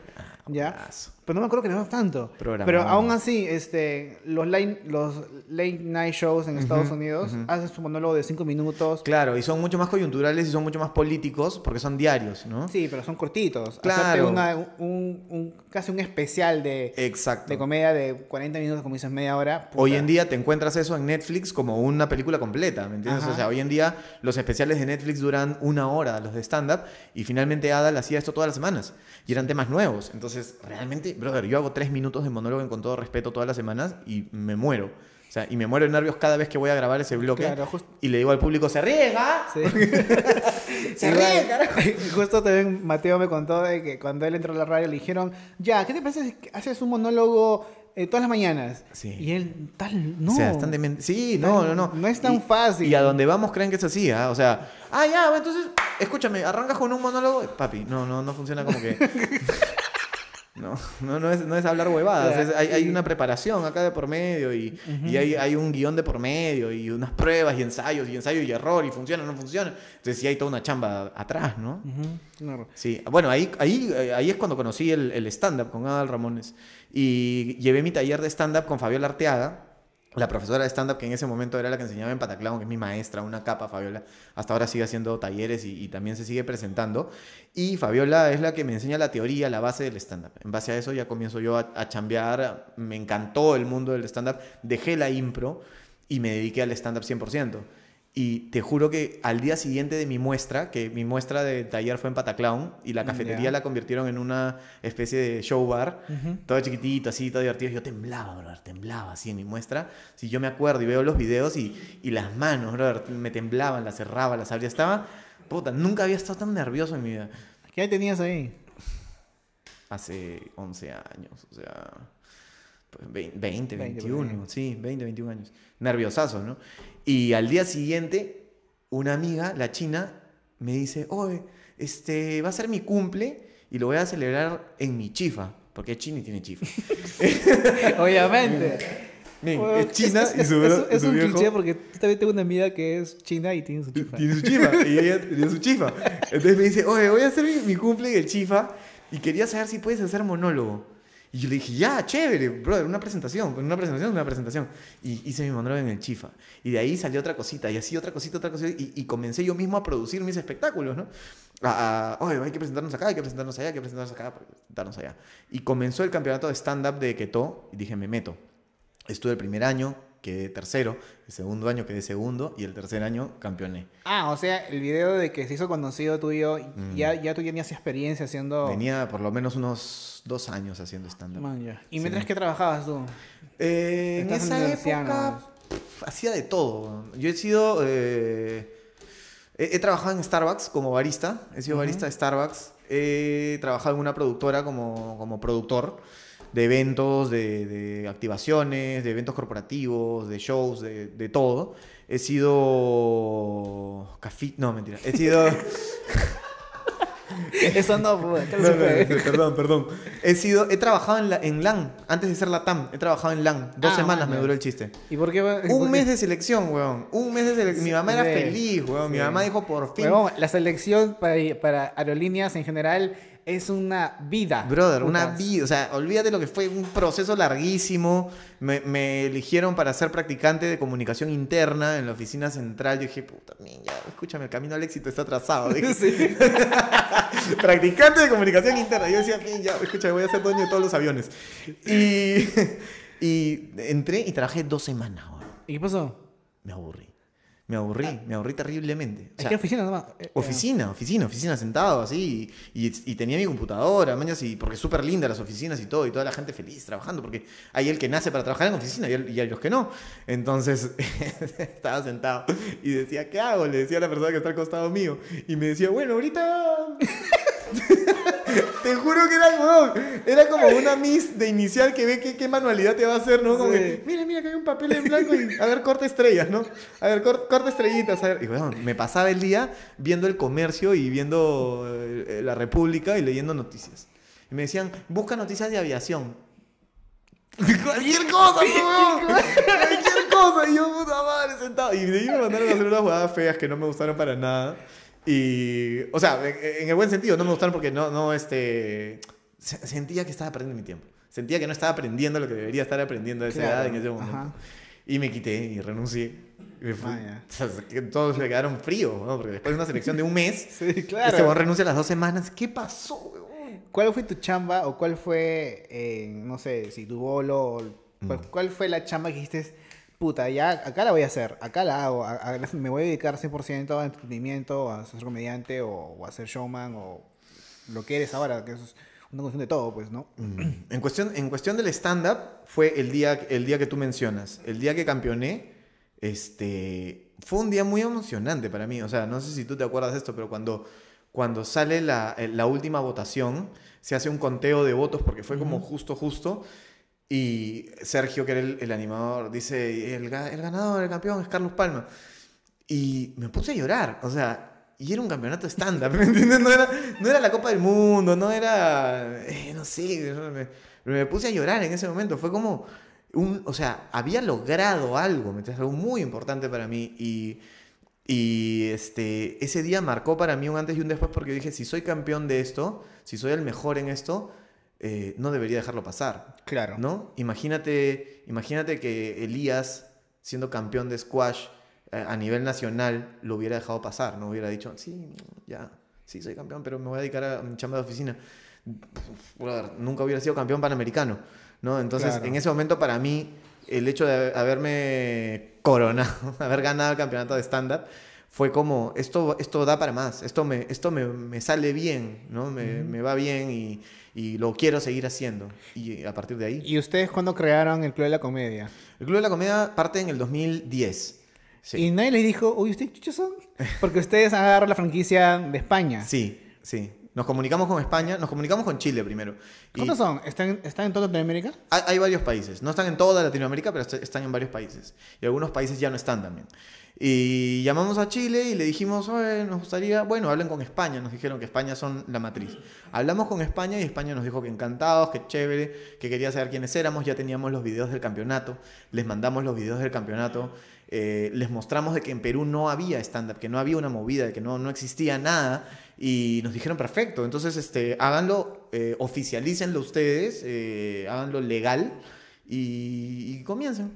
¿Ya? Pero no me acuerdo que daba tanto. Programado. Pero aún así, este, los, late, los late night shows en Estados Unidos hacen su monólogo de 5 minutos. Claro, y son mucho más coyunturales y son mucho más políticos porque son diarios, ¿no? Sí, pero son cortitos. Claro. Una- un, un- casi un especial de, Exacto. de comedia de 40 minutos, como dices, media hora. puta. Hoy en día te encuentras eso en Netflix como una película completa, ¿me entiendes? Ajá. O sea, hoy en día los especiales de Netflix duran una hora, los de stand-up, y finalmente Adal hacía esto todas las semanas, y eran temas nuevos. Entonces, realmente, brother, yo hago tres minutos de monólogo en con todo respeto todas las semanas y me muero. O sea, y me muero de nervios cada vez que voy a grabar ese bloque. Claro, just- Y le digo al público, ¿se riega? Sí. Se ríe, carajo. Justo también Mateo me contó de que cuando él entró a la radio le dijeron, ya, ¿qué te parece si haces un monólogo eh, todas las mañanas? Sí. Y él, tal, no. O sea, están demen- Sí, no, no, no. No es tan Y- fácil. Y a donde vamos creen que es así, ¿ah? O sea, ah, ya, entonces, escúchame, arrancas con un monólogo. Papi, no, no, no funciona como que. No, no, no, es, no es hablar huevadas. Es- hay, hay una preparación acá de por medio y, y hay, hay un guion de por medio y unas pruebas y ensayos y ensayo y error y funciona o no funciona. Entonces sí hay toda una chamba atrás, ¿no? Claro. Sí, bueno, ahí, ahí, ahí es cuando conocí el, el stand-up con Adal Ramones. Y llevé mi taller de stand-up con Fabiola Arteaga, la profesora de stand-up que en ese momento era la que enseñaba en Pataclown, que es mi maestra, una capa, Fabiola. Hasta ahora sigue haciendo talleres y, también se sigue presentando. Y Fabiola es la que me enseña la teoría, la base del stand-up. En base a eso ya comienzo yo a, a chambear. Me encantó el mundo del stand-up. Dejé la impro y me dediqué al stand-up 100%. Y te juro que al día siguiente de mi muestra, que mi muestra de taller fue en Pataclown, y la cafetería la convirtieron en una especie de show bar, todo chiquitito, así, todo divertido. Yo temblaba, brother, temblaba así en mi muestra. Si yo me acuerdo y veo los videos y, y las manos, brother, me temblaban, las cerraba, las abría. Estaba, puta, nunca había estado tan nervioso en mi vida. ¿Qué edad tenías ahí? Hace 11 años, o sea, pues, vein- 20, 20, 21, por ahí. sí, 20, 21 años. Nerviosazo, ¿no? Y al día siguiente, una amiga, la china, me dice, oye, este, va a ser mi cumple y lo voy a celebrar en mi chifa, porque es china y tiene chifa. Obviamente. Men, Bueno, es china es, y su, es- es su un viejo cliché porque también tengo una amiga que es china y tiene su chifa. tiene su chifa y ella tiene su chifa. Entonces me dice, oye, voy a hacer mi, mi cumple en el chifa y quería saber si puedes hacer monólogo. Y yo le dije, ya, chévere, brother, una presentación. Una presentación es una presentación. Y hice mi monólogo en el chifa. Y de ahí salió otra cosita, y así otra cosita, otra cosita. Y, y comencé yo mismo a producir mis espectáculos, ¿no? A, oye, hay que presentarnos acá, hay que presentarnos allá, hay que presentarnos acá, presentarnos allá. Y comenzó el campeonato de stand-up de Queto y dije, me meto. Estuve el primer año, quedé tercero, el segundo año quedé segundo y el tercer año campeoné. Ah, o sea, el video de que se hizo conocido tuyo, ya, ya tú ya tenías experiencia haciendo... Tenía por lo menos unos dos años haciendo stand-up. ¿Y Sí. mientras que trabajabas tú? Eh, en esa época hacía de todo. Yo he sido... eh, he, he trabajado en Starbucks como barista. He sido barista de Starbucks. He trabajado en una productora como, como productor de eventos, de, de activaciones, de eventos corporativos, de shows, de, de todo. He sido... Café... No, mentira. He sido... Eso no, pues, no No, perdón, perdón. He sido, he trabajado en, la, en LAN, antes de ser la TAM, he trabajado en LAN. Dos Ah, semanas man, me duró el chiste. ¿Y por qué? va- por Un qué? mes de selección, weón. Un mes de selección. Mi mamá era feliz, weón. Mi mamá dijo por fin. Huevón, la selección para, para aerolíneas en general es una vida. Brother, una vida, o sea, olvídate lo que fue un proceso larguísimo. Me, me eligieron para ser practicante de comunicación interna en la oficina central. Yo dije, puta, ya, escúchame, el camino al éxito está atrasado. Dije, Sí. practicante de comunicación interna. Yo decía, "Men, ya, escúchame, voy a ser dueño de todos los aviones. Y, y entré y trabajé dos semanas. ¿Y qué pasó? Me aburrí. Me aburrí, me aburrí terriblemente. O ¿En sea, qué oficina nomás? Eh, eh, Oficina, oficina, oficina sentado así. Y, y tenía mi computadora, mañas, y porque súper linda las oficinas y todo, y toda la gente feliz trabajando, porque hay el que nace para trabajar en oficina y, el- y hay los que no. Entonces estaba sentado y decía, ¿qué hago? Le decía a la persona que está al costado mío. Y me decía, bueno, ahorita. Te juro que era. Era como una miss de inicial que ve qué, qué manualidad te va a hacer, ¿no? Como Sí. que, mira, mira, que hay un papel en blanco y a ver, corta estrellas, ¿no? A ver, cor- corta estrellitas, a ver. Y bueno, me pasaba el día viendo el comercio y viendo eh, la República y leyendo noticias. Y me decían, busca noticias de aviación. Cualquier cosa, huevón. Cualquier cosa. Y yo, puta madre, sentado. Y de ahí me mandaron a hacer unas jugadas feas que no me gustaron para nada. Y, o sea, en, el buen sentido, no me gustaron porque no, no, este, se- sentía que estaba perdiendo mi tiempo. Sentía que no estaba aprendiendo lo que debería estar aprendiendo a esa Claro, edad en ese momento. ajá. Y me quité y renuncié. Y fui. Ah, ya. O sea, todos se quedaron fríos, ¿no? Porque después de una selección de un mes, Sí, claro. este renuncia a las dos semanas. ¿Qué pasó? ¿Cuál fue tu chamba o cuál fue, eh, no sé, si tu bolo, o Mm. cuál, cuál fue la chamba que dijiste, puta, ya acá la voy a hacer, acá la hago, a- a- me voy a dedicar 100% a entretenimiento, a ser comediante o, o a ser showman o lo que eres ahora, que es una cuestión de todo, pues, ¿no? En cuestión, en cuestión del stand-up, fue el día, el día que tú mencionas. El día que campeoné, este, fue un día muy emocionante para mí. O sea, no sé si tú te acuerdas de esto, pero cuando, cuando sale la, la última votación, se hace un conteo de votos porque fue como justo, justo. Y Sergio, que era el, el animador, dice, el, el ganador, el campeón es Carlos Palma. Y me puse a llorar, o sea, y era un campeonato estándar, ¿me entiendes? No era, no era la Copa del Mundo, no era, eh, no sé, me, me puse a llorar en ese momento, fue como, un, o sea, había logrado algo, ¿me entiendes? Algo muy importante para mí y, y este, ese día marcó para mí un antes y un después porque dije, si soy campeón de esto, si soy el mejor en esto, eh, no debería dejarlo pasar. Claro. ¿no? Imagínate, imagínate que Elías, siendo campeón de squash eh, a nivel nacional, lo hubiera dejado pasar, no hubiera dicho, sí, ya, sí soy campeón, pero me voy a dedicar a mi chamba de oficina. Brother, nunca hubiera sido campeón panamericano, ¿no? Entonces, Claro. en ese momento, para mí, el hecho de haberme coronado, haber ganado el campeonato de stand-up, fue como, esto, esto da para más, esto me, esto me, me sale bien, ¿no? Me, me va bien y, y lo quiero seguir haciendo. Y a partir de ahí... ¿Y ustedes cuándo crearon el Club de la Comedia? El Club de la Comedia parte en el 2010. Sí, Y nadie les dijo, uy, ¿ustedes chuchos son? Porque ustedes agarraron la franquicia de España. sí, sí. Nos comunicamos con España, nos comunicamos con Chile primero. ¿Cuántos son? ¿Están, ¿Están en toda Latinoamérica? hay, hay varios países. No están en toda Latinoamérica, pero est- están en varios países. Y algunos países ya no están también. Y llamamos a Chile y le dijimos, "Oye, nos gustaría, bueno, hablen con España. Nos dijeron que España son la matriz. Hablamos con España y España nos dijo que encantados, que chévere, que quería saber quiénes éramos. Ya teníamos los videos del campeonato. Les mandamos los videos del campeonato. Eh, les mostramos de que en Perú no había stand-up, que no había una movida, de que no, no existía nada. Y nos dijeron, perfecto, entonces este, háganlo, eh, oficialícenlo ustedes, eh, háganlo legal y, y comiencen.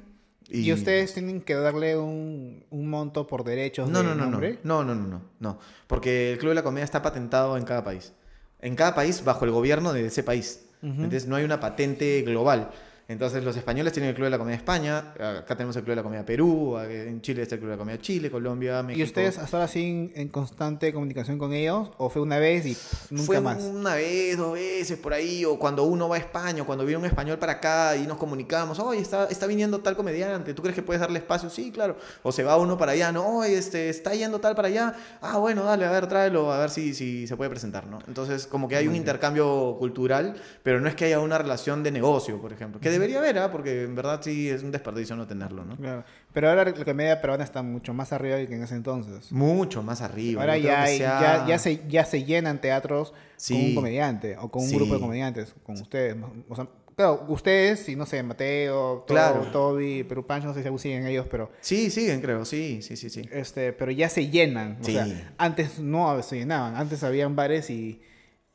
Y, ustedes tienen que darle un, un monto por derechos No, de no, no, no, nombre. no, no, no, no, no, porque el Club de la Comedia está patentado en cada país. En cada país bajo el gobierno de ese país. Entonces no hay una patente global. Entonces los españoles tienen el Club de la Comedia España, acá tenemos el Club de la Comedia Perú, en Chile está el Club de la Comedia Chile, Colombia, México. ¿Y ustedes hasta ahora siguen en constante comunicación con ellos? ¿O fue una vez y nunca Fue más? una vez, dos veces por ahí, o cuando uno va a España, o cuando viene un español para acá y nos comunicamos, oye, está, está viniendo tal comediante, ¿tú crees que puedes darle espacio? Sí, claro. O se va uno para allá, no, oye, este, está yendo tal para allá, ah, bueno, dale, a ver, tráelo, a ver si, si se puede presentar, ¿no? Entonces, como que hay un intercambio cultural, pero no es que haya una relación de negocio, por ejemplo, que debería haber, ¿ah? porque en verdad sí es un desperdicio no tenerlo, ¿no? Claro. Pero ahora la comedia peruana está mucho más arriba que en ese entonces. Mucho más arriba. Ahora ya, que hay- sea- ya, ya, se, ya se llenan teatros con un comediante o con un Sí. grupo de comediantes, con ustedes. O sea, claro, ustedes y no sé, Mateo, Claro. Toby, Perú Pancho, no sé si aún siguen ellos, pero Sí, siguen, creo, sí, sí, sí, sí. este, pero ya se llenan. O sea, antes no se llenaban, antes habían bares y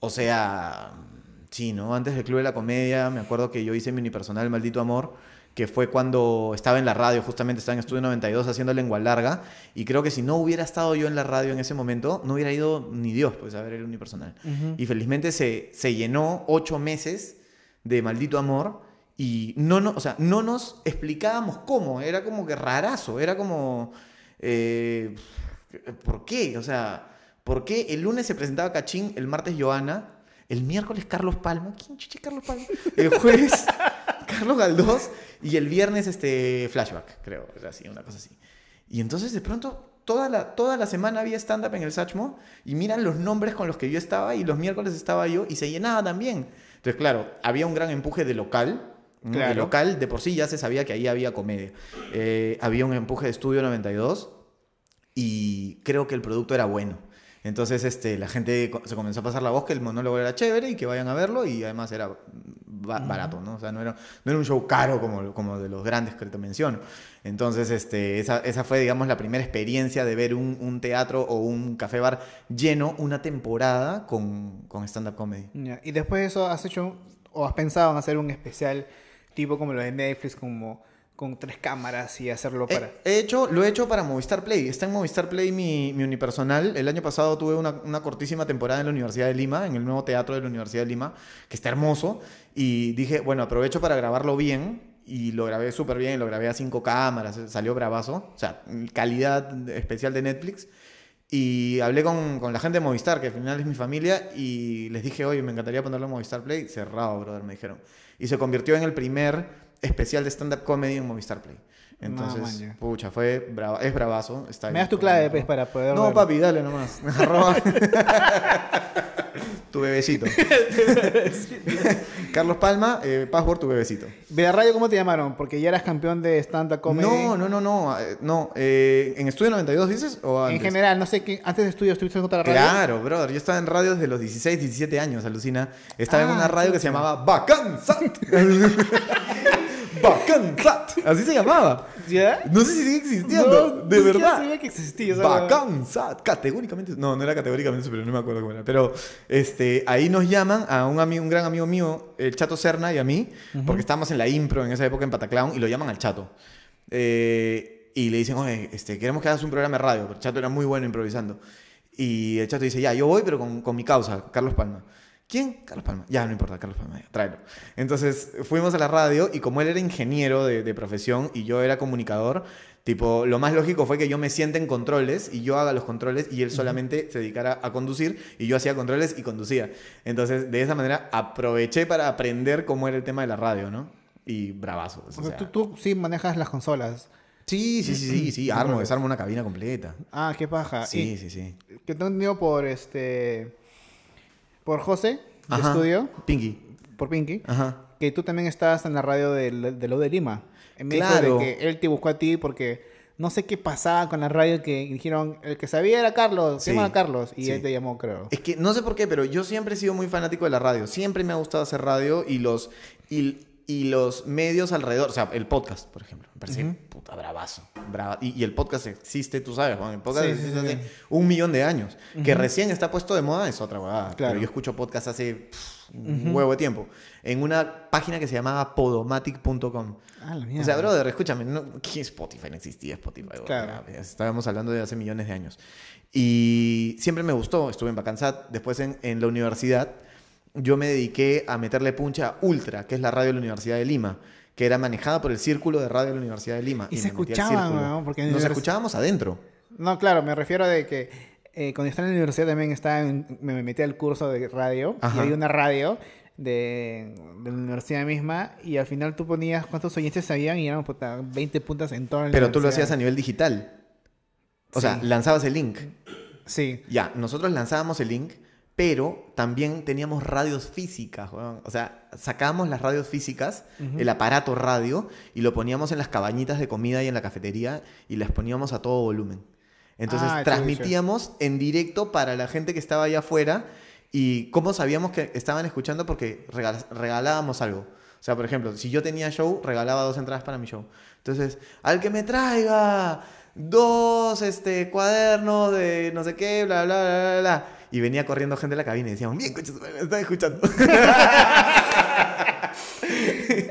O sea, sí, ¿no? Antes del Club de la Comedia, me acuerdo que yo hice mi unipersonal Maldito Amor, que fue cuando estaba en la radio, justamente estaba en Estudio 92 haciendo lengua larga, y creo que si no hubiera estado yo en la radio en ese momento, no hubiera ido ni Dios, pues, a ver el unipersonal. Y felizmente se, se llenó ocho meses de Maldito Amor, y no, no, o sea, no nos explicábamos cómo, era como que rarazo, era como... eh, ¿Por qué? O sea, ¿por qué el lunes se presentaba Cachín, el martes Joana, el miércoles Carlos Palma? ¿Quién chucha es Carlos Palma? El jueves Carlos Galdós y el viernes este Flashback, creo, era así, una cosa así. Y entonces de pronto toda la, toda la semana había stand-up en el Sachmo y miran los nombres con los que yo estaba y los miércoles estaba yo y se llenaba también. Entonces, claro, había un gran empuje de local. De local, de por sí ya se sabía que ahí había comedia. Eh, había un empuje de Estudio 92 y creo que el producto era bueno. Entonces este, la gente se comenzó a pasar la voz que el monólogo era chévere y que vayan a verlo y además era ba- barato, ¿no? O sea, no era, no era un show caro como, como de los grandes que te menciono. Entonces este, esa, esa fue, digamos, la primera experiencia de ver un, un teatro o un café bar lleno una temporada con, con stand-up comedy. Y después de eso, ¿has hecho o has pensado en hacer un especial tipo como lo de Netflix, como con tres cámaras y hacerlo para... He, he hecho, lo he hecho para Movistar Play. Está en Movistar Play mi, mi unipersonal. El año pasado tuve una, una cortísima temporada en la Universidad de Lima, en el nuevo teatro de la Universidad de Lima, que está hermoso. Y dije, bueno, aprovecho para grabarlo bien. Y lo grabé súper bien, lo grabé a cinco cámaras, salió bravazo. O sea, calidad especial de Netflix. Y hablé con, con la gente de Movistar, que al final es mi familia, y les dije, oye, me encantaría ponerlo en Movistar Play. Cerrado, brother, me dijeron. Y se convirtió en el primer especial de stand-up comedy en Movistar Play. Entonces, pucha, fue brava, es bravazo. Está Me das tu clave, pues, para poder No, verlo. papi, dale nomás. Tu bebecito. Carlos Palma, eh, password tu bebecito. ¿De radio cómo te llamaron? Porque ya eras campeón de stand-up comedy. No, no, no, no. eh, no eh, ¿En Estudio 92 dices? ¿O En antes? general, no sé qué. Antes de estudio estuviste en otra radio. Claro, brother. Yo estaba en radio desde los 16, 17 años, alucina. Estaba en Ah, una radio que se llamaba Bacansat. Bacansat. Así se llamaba. ¿Ya? No sé si sigue existiendo. No, de verdad. sabía que existía. o sea, Bacansat. Categóricamente. No, no era categóricamente, pero no me acuerdo cómo era. Pero este, ahí nos llaman a un, amigo, un gran amigo mío, el Chato Serna y a mí, porque estábamos en la impro en esa época en Pataclown y lo llaman al Chato. Eh, y le dicen, oye, este, queremos que hagas un programa de radio. Pero el Chato era muy bueno improvisando. Y el Chato dice, ya, yo voy, pero con, con mi causa, Carlos Palma. ¿Quién? Carlos Palma. Ya, no importa, Carlos Palma, ya, tráelo. Entonces fuimos a la radio y como él era ingeniero de, de profesión y yo era comunicador, tipo, lo más lógico fue que yo me siente en controles y yo haga los controles y él solamente se dedicara a conducir y yo hacía controles y conducía. Entonces, de esa manera aproveché para aprender cómo era el tema de la radio, ¿no? Y bravazo. o o sea, sea. tú, tú sí manejas las consolas. Sí, sí, sí, sí, sí, armo, desarmo una cabina completa. Ah, qué paja. Sí, Y sí, sí. Que tengo entendido por este. Por José, de Ajá. estudio, Pinky. por Pinky, Ajaj. que tú también estabas en la radio del, de lo de Lima. Me dijo Claro. de que él te buscó a ti porque no sé qué pasaba con la radio que dijeron, el que sabía era Carlos, se Sí, llama Carlos, y sí. él te llamó, creo. Es que no sé por qué, pero yo siempre he sido muy fanático de la radio. Siempre me ha gustado hacer radio y los, y, y los medios alrededor. O sea, el podcast, por ejemplo. Me parece puta bravazo. brava- Y, y el podcast existe, tú sabes, Juan. El podcast Sí, existe sí, hace sí. un millón de años. Que recién está puesto de moda es otra huevada. Claro. Pero yo escucho podcast hace pff, un huevo de tiempo. En una página que se llamaba podomatic.com. Ah, O sea, brother, escúchame, no, ¿qué Spotify? No existía Spotify. Claro. Estábamos hablando de hace millones de años. Y siempre me gustó, estuve en Bacansat, después en, en la universidad, yo me dediqué a meterle puncha a Ultra, que es la radio de la Universidad de Lima, que era manejada por el círculo de radio de la Universidad de Lima. Y se escuchaban, porque en Nos univers- escuchábamos adentro. No, claro, me refiero a de que eh, cuando estaba en la universidad también estaba en- me metí al curso de radio Ajá. y había una radio de, de la universidad misma y al final tú ponías cuántos oyentes habían y eran puta, 20 puntas en toda la Pero tú lo hacías a nivel digital. O sea, lanzabas el link. Sí. Ya, nosotros lanzábamos el link, pero también teníamos radios físicas, weón. O sea, sacábamos las radios físicas, el aparato radio, y lo poníamos en las cabañitas de comida y en la cafetería, y las poníamos a todo volumen. Entonces Ah, transmitíamos en directo para la gente que estaba allá afuera, y cómo sabíamos que estaban escuchando porque regal- regalábamos algo. O sea, por ejemplo, si yo tenía show, regalaba dos entradas para mi show. Entonces, al que me traiga dos este, cuadernos de no sé qué, bla, bla, bla, bla, bla. Y venía corriendo gente de la cabina y decíamos, bien, coches, me están escuchando.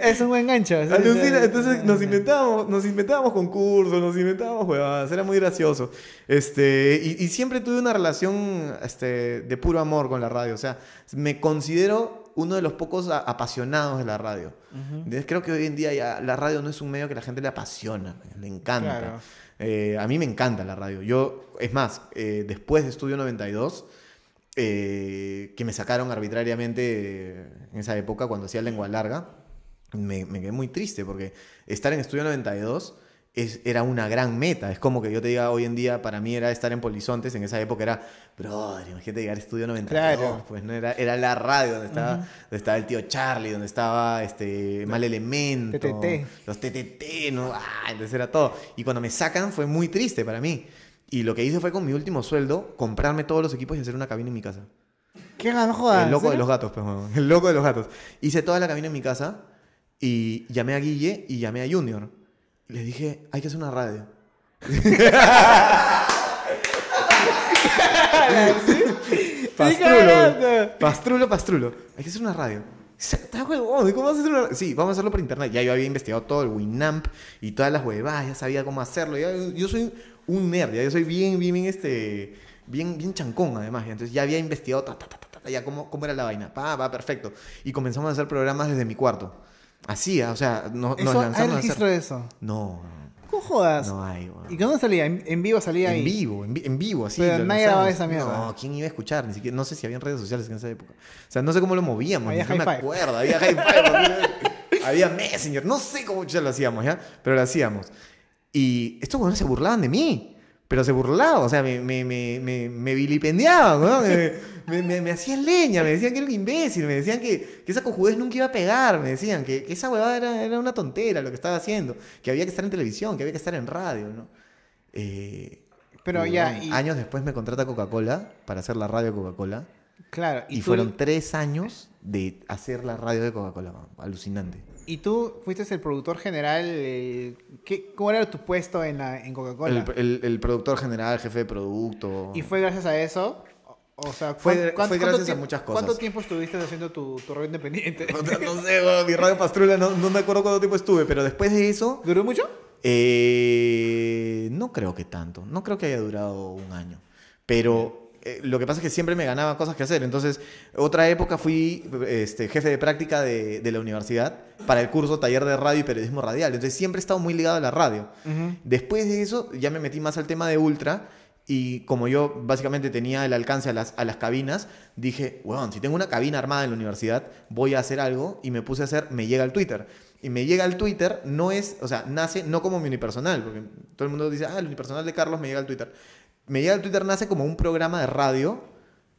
Es un buen gancho. sí, Alucina, sí. entonces nos inventábamos, nos inventábamos concursos, nos inventábamos huevadas, era muy gracioso. Este, y, y siempre tuve una relación este, de puro amor con la radio. O sea, me considero uno de los pocos apasionados de la radio. Entonces, creo que hoy en día ya la radio no es un medio que la gente le apasiona, le encanta. Claro. Eh, a mí me encanta la radio. Yo, es más, eh, después de Estudio 92, eh, que me sacaron arbitrariamente en esa época cuando hacía lengua larga, me, me quedé muy triste porque estar en Estudio 92 es, era una gran meta. Es como que yo te diga hoy en día, para mí era estar en Polizontes, en esa época era, brother, imagínate llegar a Estudio 92. Claro. Pues no era, era la radio donde estaba, donde estaba el tío Charlie, donde estaba este Mal Elemento, TTT. los TTT, ¿no? Ah, entonces era todo. Y cuando me sacan fue muy triste para mí. Y lo que hice fue con mi último sueldo comprarme todos los equipos y hacer una cabina en mi casa. ¿Qué gano jodas? El loco de ¿en los gatos, pues. El loco de los gatos. Hice toda la cabina en mi casa y llamé a Guille y llamé a Junior. Les dije, hay que hacer una radio. Pastrulo. Pastrulo, pastrulo. Hay que hacer una radio. ¿cómo vas a hacer una radio? Sí, vamos a hacerlo por internet. Ya yo había investigado todo el Winamp y todas las huevadas, ya sabía cómo hacerlo. Ya- yo soy un nerd, ya yo soy bien, bien, bien, este, bien, bien chancón además. ya. Entonces ya había investigado ta, ta, ta, ya cómo, cómo era la vaina. Pa, va, perfecto. Y comenzamos a hacer programas desde mi cuarto. Así, ah, o sea, no- nos Eso, ¿Hay lanzamos a registro hacer... de eso? No, ¿Cómo jodas? no hay, weón. ¿Y cuándo salía? ¿En, en vivo salía ahí? En vivo, en, vi- en vivo, así. Pero nadie grababa lanzamos. esa mierda. No, ¿quién iba a escuchar? Ni siquiera, no sé si había redes sociales en esa época. O sea, no sé cómo lo movíamos, Había no me acuerdo. Había hi había Messenger, no sé cómo ya lo hacíamos, ¿ya? Pero lo hacíamos. Y estos huevones se burlaban de mí. Pero se burlaban, o sea, me, me, me, me, me vilipendiaban, ¿no? Me, hacían leña, me decían que era un imbécil, me decían que, que esa cojudez nunca iba a pegar, me decían que, que esa huevada era, era una tontera lo que estaba haciendo, que había que estar en televisión, que había que estar en radio, ¿no? Eh, Pero ya, y- Años después me contrata Coca-Cola para hacer la radio de Coca-Cola. Claro. Y, tú- fueron tres años de hacer la radio de Coca-Cola. Alucinante. Y tú fuiste el productor general. el- ¿qué, ¿Cómo era tu puesto en, la- en Coca-Cola? El, el- el productor general, jefe de producto. ¿Y fue gracias a eso? O sea, Fue- ¿cuán- cuán- fue cuánto gracias a muchas cosas. ¿Cuánto tiempo estuviste haciendo tu, tu radio independiente? No sé, mi radio pastrula, no, no me acuerdo cuánto tiempo estuve, pero después de eso, ¿Duró mucho? eh, no creo que tanto, no creo que haya durado un año, pero eh, lo que pasa es que siempre me ganaba cosas que hacer, entonces otra época fui este, jefe de práctica de, de la universidad para el curso taller de radio y periodismo radial, entonces siempre he estado muy ligado a la radio. Después de eso ya me metí más al tema de ultra y como yo básicamente tenía el alcance a las, a las cabinas, dije, bueno, si tengo una cabina armada en la universidad, voy a hacer algo y me puse a hacer Me llega al Twitter. Y Me llega al Twitter no es, o sea, nace no como mi unipersonal, porque todo el mundo dice, ah, el unipersonal de Carlos me llega al Twitter. Me llega al Twitter nace como un programa de radio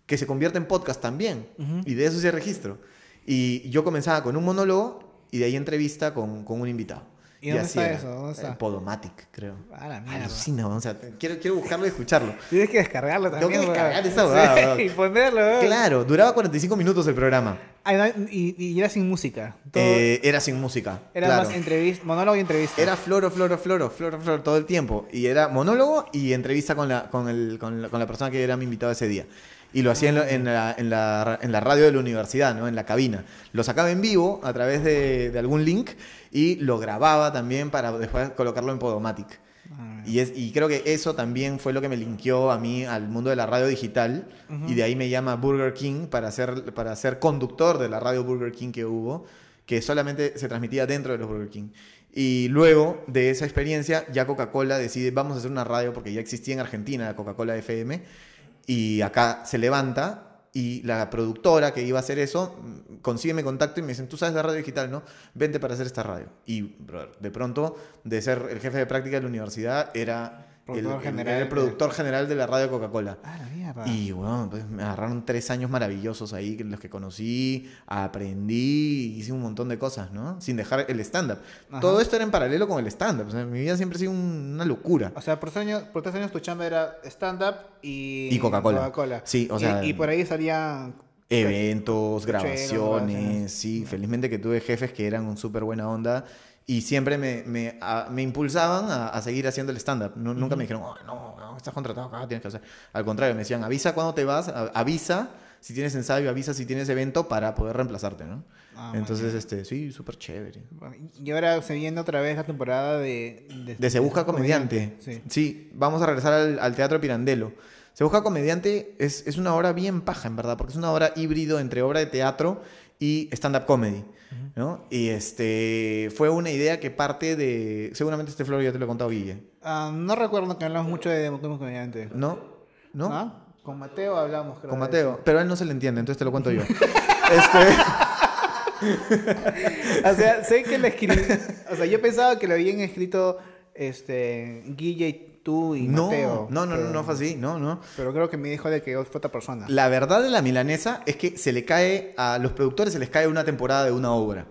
que se convierte en podcast también. Y de eso se registro. Y yo comenzaba con un monólogo y de ahí entrevista con, con un invitado. ¿Y dónde así está era. eso? ¿Dónde está? En Podomatic, creo. A la mierda. Alucina, o sea, quiero, quiero buscarlo y escucharlo. Tienes que descargarlo Tengo también. que weón. descargar esa huevada, Sí. Y ponerlo. weón. Claro, duraba 45 minutos el programa. No, y, y era sin música. Todo- Eh, era sin música. era claro. más entrevista, monólogo y entrevista. Era floro, floro, floro, floro, floro todo el tiempo. Y era monólogo y entrevista con la, con el, con la, con la persona que era mi invitado ese día. Y lo hacía en, la- en la, en, la, en la radio de la universidad, ¿no? En la cabina. Lo sacaba en vivo a través de, de algún link y lo grababa también para después colocarlo en Podomatic. Ah, Y, es, y creo que eso también fue lo que me linkeó a mí al mundo de la radio digital. Y de ahí me llama Burger King para ser, para ser conductor de la radio Burger King que hubo, que solamente se transmitía dentro de los Burger King. Y luego de esa experiencia, ya Coca-Cola decide, vamos a hacer una radio, porque ya existía en Argentina la Coca-Cola FM, y acá se levanta. Y la productora que iba a hacer eso mm, consigue mi contacto y me dicen, tú sabes de radio digital, ¿no? Vente para hacer esta radio. Y de pronto, de ser el jefe de práctica de la universidad, era Productor el- el- general productor general de la radio Coca-Cola. Ah, la mierda. Y bueno, pues me agarraron tres años maravillosos ahí, los que conocí, aprendí, hice un montón de cosas, ¿no? Sin dejar el stand-up. Todo esto era en paralelo con el stand-up. O sea, mi vida siempre ha sido un- una locura. O sea, por tres años, por tres años tu chamba era stand-up y... Y Coca-Cola. Sí, o sea- Y, por ahí salían... Eventos, grabaciones. sí. Felizmente que tuve jefes que eran un súper buena onda y siempre me, me, a- me impulsaban a, a seguir haciendo el stand-up. Nu- Nunca me dijeron, "Oh, no, no, estás contratado acá, tienes que hacer. Al contrario, me decían, avisa cuando te vas, a- avisa si tienes ensayo, avisa si tienes evento para poder reemplazarte, ¿no? Ah, Entonces, este, sí, súper chévere. Y ahora se viene otra vez la temporada de... De Se Busca Comediante. Sí. Sí, vamos a regresar al, al Teatro Pirandello. Se Busca Comediante es, es una obra bien paja, en verdad, porque es una obra híbrido entre obra de teatro y stand-up comedy. ¿No? Y este fue una idea que parte de. Seguramente este Flor ya te lo he contado, Guille. Ah, no recuerdo que hablamos mucho de Como Comediante. ¿No? ¿No? ¿Ah? Con Mateo hablamos, creo. Con Mateo. Pero a él no se le entiende, entonces te lo cuento yo. este. O sea, sé que le escribí... O sea, yo pensaba que lo habían escrito este, Guille, tú y No, Mateo. no, no, no, pero- no fue así. No, no. Pero creo que me dijo de que fue otra persona. La verdad de la milanesa es que se le cae a los productores, se les cae una temporada de una obra.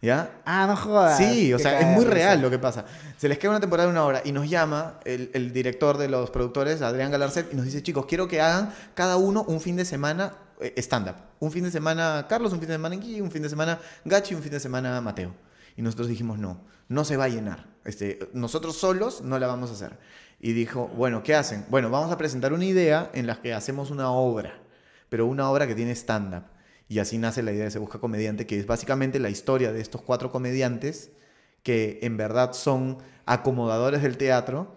¿Ya? Ah, no jodas. Sí, o sea, es muy real lo que pasa. Se les queda una temporada de una hora y nos llama el, el director de los productores, Adrián Galarcet, y nos dice, chicos, quiero que hagan cada uno un fin de semana eh, stand-up. Un fin de semana Carlos, un fin de semana Guille, un fin de semana Gachi, un fin de semana Mateo. Y nosotros dijimos, no, no se va a llenar. Este, nosotros solos no la vamos a hacer. Y dijo, bueno, ¿qué hacen? Bueno, vamos a presentar una idea en la que hacemos una obra, pero una obra que tiene stand-up. Y así nace la idea de Se Busca Comediante, que es básicamente la historia de estos cuatro comediantes que en verdad son acomodadores del teatro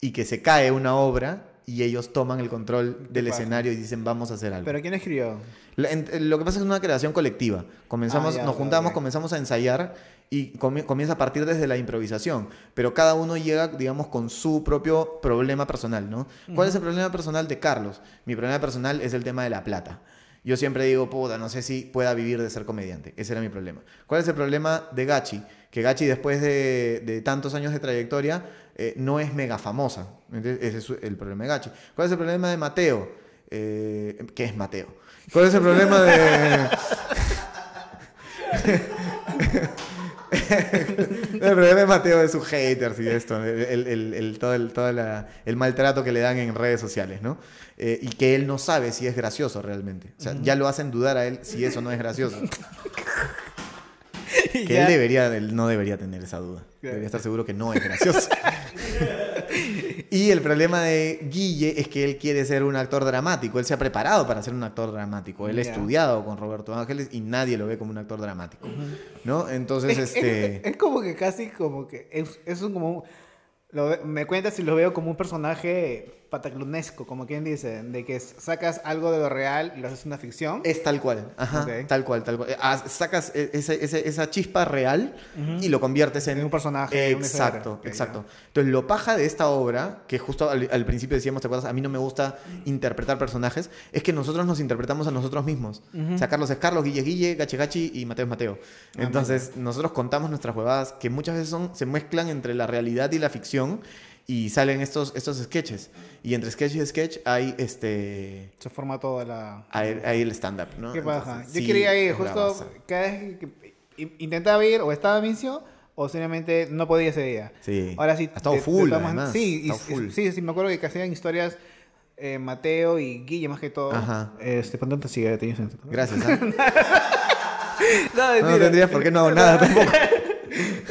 y que se cae una obra y ellos toman el control del escenario y dicen vamos a hacer algo. ¿Pero quién escribió? En- Lo que pasa es que es una creación colectiva. Comenzamos, Ah, ya, nos juntamos, comenzamos a ensayar y comie- comienza a partir desde la improvisación. Pero cada uno llega, digamos, con su propio problema personal, ¿no? ¿Cuál es el problema personal de Carlos? Mi problema personal es el tema de la plata. Yo siempre digo, puta, no sé si pueda vivir de ser comediante. Ese era mi problema. ¿Cuál es el problema de Gachi? Que Gachi, después de, de tantos años de trayectoria, eh, no es mega famosa. ¿Entiendes? Ese es el problema de Gachi. ¿Cuál es el problema de Mateo? Eh, ¿Qué es Mateo? ¿Cuál es el problema de...? el problema de Mateo es sus haters y esto, el, el- el- todo, el, todo la- el maltrato que le dan en redes sociales, ¿no? Eh, y que él no sabe si es gracioso realmente. O sea, ya lo hacen dudar a él si eso no es gracioso. Que Ya. él debería, él no debería tener esa duda. Debería estar seguro que no es gracioso. y el problema de Guille es que él quiere ser un actor dramático. Él se ha preparado para ser un actor dramático. Él ha estudiado con Roberto Ángeles y nadie lo ve como un actor dramático. ¿No? Entonces, Es, este. es- es como que casi como que es, es un como lo me cuentas si lo veo como un personaje pataclonesco, como quien dice, de que sacas algo de lo real y lo haces una ficción. Es tal cual, ajá, Ok. tal cual, tal cual. Eh, ah, Sacas e- ese- ese- esa chispa real y lo conviertes en, En un personaje, una historia. Exacto, Ok, exacto. Entonces, lo paja de esta obra, que justo al, al principio decíamos, ¿te acuerdas? A mí no me gusta interpretar personajes, es que nosotros nos interpretamos a nosotros mismos. O sea, Carlos es Carlos, Guille Guille, Gachi Gachi y Mateo es Mateo. Ah, Entonces, nosotros contamos nuestras huevadas que muchas veces son, se mezclan entre la realidad y la ficción y salen estos, estos sketches. Y entre sketch y sketch hay este... Se forma toda la... Hay, hay el stand-up, ¿no? ¿Qué pasa? Entonces, Yo sí, quería ir, justo cada vez que intentaba ir o estaba misio o simplemente no podía ese día. Sí. Ahora sí. Ha estado de- de full, maneras- además. Sí, y- full. sí, sí, me acuerdo que hacían historias eh, Mateo y Guille más que todo. Ajá. Este, ¿por dónde sigue? Te dicen. Gracias. ¿ah? No, No, no tendrías por qué no hago nada tampoco.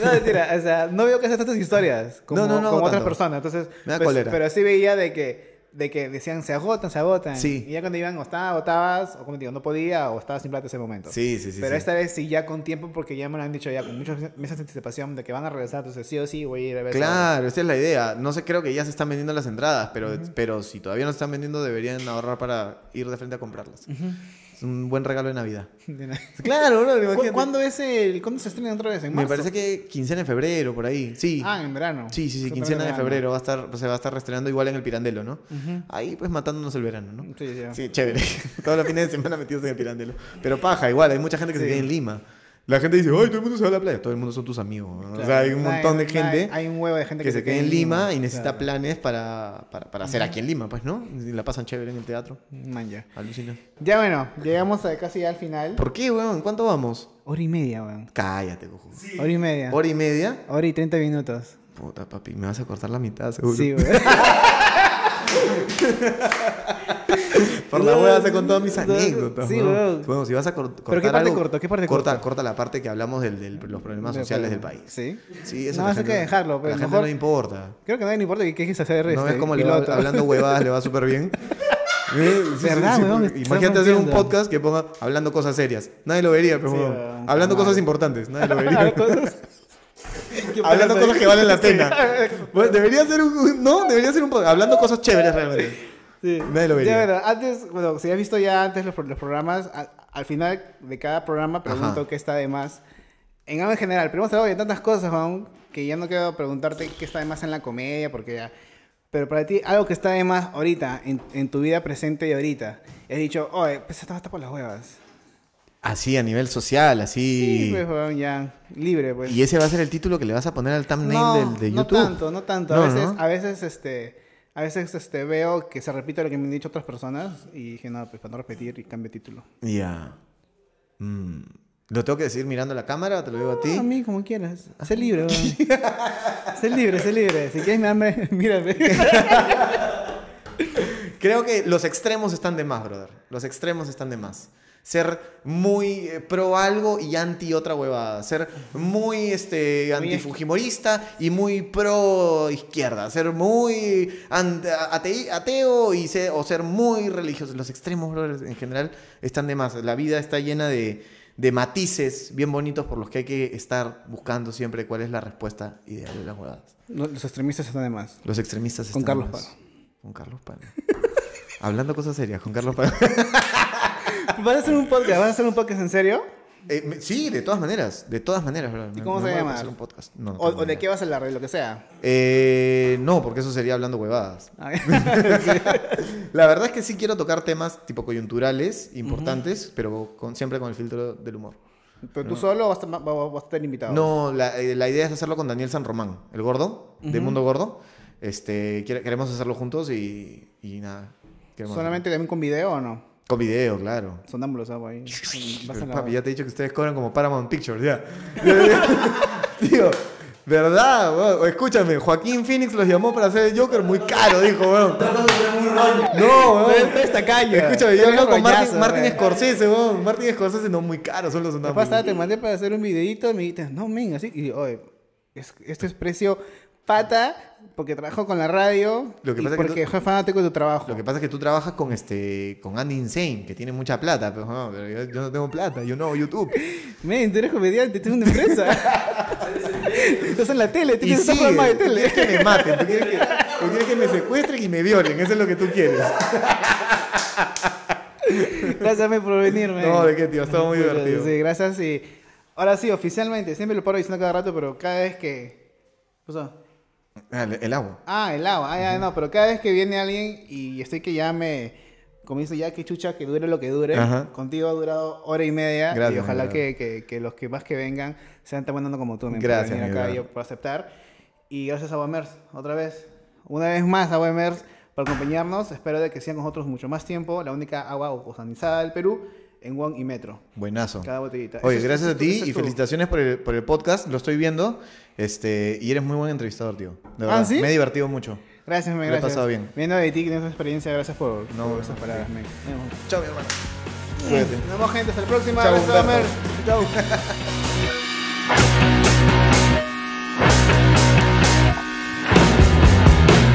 No, mentira. O sea, no veo que haces tantas historias como, No, no, no como hago otras personas. Entonces, Me da pues, cólera. pero sí veía de que, de que decían se agotan, se agotan. Sí. Y ya cuando iban o estabas, agotabas, o como te digo, no podía, o estabas sin plata ese momento. Sí, sí, sí. Pero sí. esta vez sí ya con tiempo porque ya me lo han dicho ya con muchos meses de anticipación de que van a regresar, entonces sí o sí voy a ir a ver. Claro, esa es la idea. No sé, creo que ya se están vendiendo las entradas, pero, pero si todavía no se están vendiendo, deberían ahorrar para ir de frente a comprarlas. Es un buen regalo de Navidad. De. Claro, bro, ¿Cu- imagínate. ¿Cuándo es el cuándo se estrena otra vez? ¿En Me marzo? parece que quincena de febrero, por ahí. Sí. Ah, en verano. Sí, sí, sí, quincena de febrero va a estar, se va a estar reestrenando igual en el Pirandelo, ¿no? Ahí pues matándonos el verano, ¿no? Sí, ya. Sí, chévere. Todos los fines de semana metidos en el Pirandelo. Pero paja, igual, hay mucha gente que se Sí. queda en Lima. La gente dice, ay, todo el mundo se va a la playa. Todo el mundo son tus amigos. ¿no? O sea, hay un montón de gente Hay un huevo de gente que se queda en Lima y necesita claro. planes para, para, para hacer aquí en Lima, pues, ¿no? Y la pasan chévere en el teatro. Man, ya. Alucina. Ya bueno, llegamos a casi al final. ¿Por qué, weón? ¿Cuánto vamos? Hora y media, weón. Cállate, cojo. Hora y media. ¿Hora y media? Hora y 30 minutos. Puta, papi, me vas a cortar la mitad, seguro. Sí, weón. Por la hueá se con todas mis anécdotas. Sí, weón. Bueno, si vas a cor- cortar ¿Pero qué parte algo, corto? ¿Qué parte corta, corto? Corta la parte que hablamos de los problemas sociales del país. Sí. Sí, eso No, a eso hay gente- que dejarlo, A pero la gente mejor- no le importa. Creo que no importa que quieres hacer ¿No este, ves cómo le va, piloto. hablando huevadas le va súper bien? ¿Eh? Sí, ¿Verdad, sí, weón? Imagínate hacer un podcast que ponga hablando cosas serias. Nadie lo vería, pero weón. Hablando cosas importantes. Nadie lo vería. Hablando cosas que valen la pena. Debería ser un- no, debería ser un podcast. Hablando cosas chéveres realmente. Sí. Nadie lo vería. Ya, bueno, antes, bueno, si has visto ya antes los, los programas, a- al final de cada programa pregunto Ajá. qué está de más. En algo en general, pero hemos hablado de tantas cosas, Juan, que ya no quiero preguntarte qué está de más en la comedia, porque ya... Pero para ti, algo que está de más ahorita, en, en tu vida presente y ahorita. Has dicho, oye, pues esta está por las huevas. Así, a nivel social, así. Sí, pues, ya, libre, pues. Y ese va a ser el título que le vas a poner al thumbnail no, del, de no YouTube. tanto, no tanto. No, a veces, ¿no? a veces, este, a veces, este, veo que se repite lo que me han dicho otras personas y dije, no, pues para no repetir y cambio título. Ya. Mm. ¿Lo tengo que decir mirando la cámara o te lo digo a ti? No, a mí, como quieras. Sé libre, sé libre, sé libre. Si quieres mirarme, mírame. Creo que los extremos están de más, brother. Los extremos están de más. Ser muy eh, pro algo y anti otra huevada. Ser muy este, antifujimorista y muy pro izquierda. Ser muy ate- ateo y ser, o ser muy religioso. Los extremos, en general están de más. La vida está llena de, de matices bien bonitos por los que hay que estar buscando siempre cuál es la respuesta ideal de las huevadas. No, los extremistas están de más. Los extremistas Con están de Carlos más. Pano. Con Carlos Pano. Hablando cosas serias, con Carlos Pano. ¿Vas a hacer un podcast? ¿Vas a hacer un podcast en serio? Eh, sí, de todas maneras. De todas maneras, bro. ¿Y cómo se llama? hacer un podcast. No, no O, de qué vas a hablar? De lo que sea. Eh, no, porque eso sería hablando huevadas. Ah, La verdad es que sí quiero tocar temas tipo coyunturales, importantes, pero con, siempre con el filtro del humor. ¿Pero tú solo o vas a, va- va- vas a estar invitado? No, la, eh, la idea es hacerlo con Daniel San Román, el gordo, de Mundo Gordo. Este, queremos hacerlo juntos y, y nada. ¿Solamente también con video o no? Con video, claro. Sonámbulos hago ahí. Vas a la- Papi, ya te he dicho que ustedes cobran como Paramount Pictures, ya. Tío, ¿verdad? weón? Escúchame, Joaquín Phoenix los llamó para hacer el Joker muy caro, dijo, weón. No, weón. Esta calle. Escúchame, yo hablo con rollazo, Martin. Scorsese, weón. Martin Scorsese no muy caro, son los sonámbulos. pasada te mandé para hacer un videito y me dijiste, no, men, así. Y oye, es, esto es precio pata porque trabajo con la radio Lo que y es que porque tú- soy fanático de tu trabajo. Lo que pasa es que tú trabajas con este con Andy Insane, que tiene mucha plata, pero, no, pero yo, yo no tengo plata, yo no hago YouTube. Men, tú eres comediante, tienes una empresa. Estás en la tele, tienes un programa de tú tele. quieres que me maten, tú quieres que, tú quieres que me secuestren y me violen, eso es lo que tú quieres. Gracias por venir, men. No, de qué, tío, estuvo muy divertido. Sí, gracias y... Ahora sí, oficialmente, siempre lo paro diciendo cada rato, pero cada vez que... ¿Qué pasó? Ah, el, el agua. Ah, el agua. Ah, ya, no, pero cada vez que viene alguien y estoy que ya me... Comienzo ya que chucha, que dure lo que dure. Ajá. Contigo ha durado hora y media. y Gracias, ojalá gracias. que, que, que los que más que vengan sean tan buenos como tú. men, por Gracias, venir acá y brother. por aceptar. Y gracias a Wemers, otra vez. Una vez más a Wemers por acompañarnos. Espero de que sigan con nosotros mucho más tiempo. La única agua ozonizada del Perú en Won y Metro. Buenazo. Cada botellita. Oye, gracias a es tu- ti es y tu- felicitaciones por el, por el podcast, lo estoy viendo. Este, y eres muy buen entrevistador, tío. De ¿Ah, verdad, sí? me he divertido mucho. Gracias, men, Lo he gracias. pasado bien. Viendo de ti, que tienes esa experiencia, gracias por, No, por esas palabras, vemos. Chao, mi hermano. Cuídate. Nos vemos, gente. Hasta la próxima. Chao, Gracias. Chao.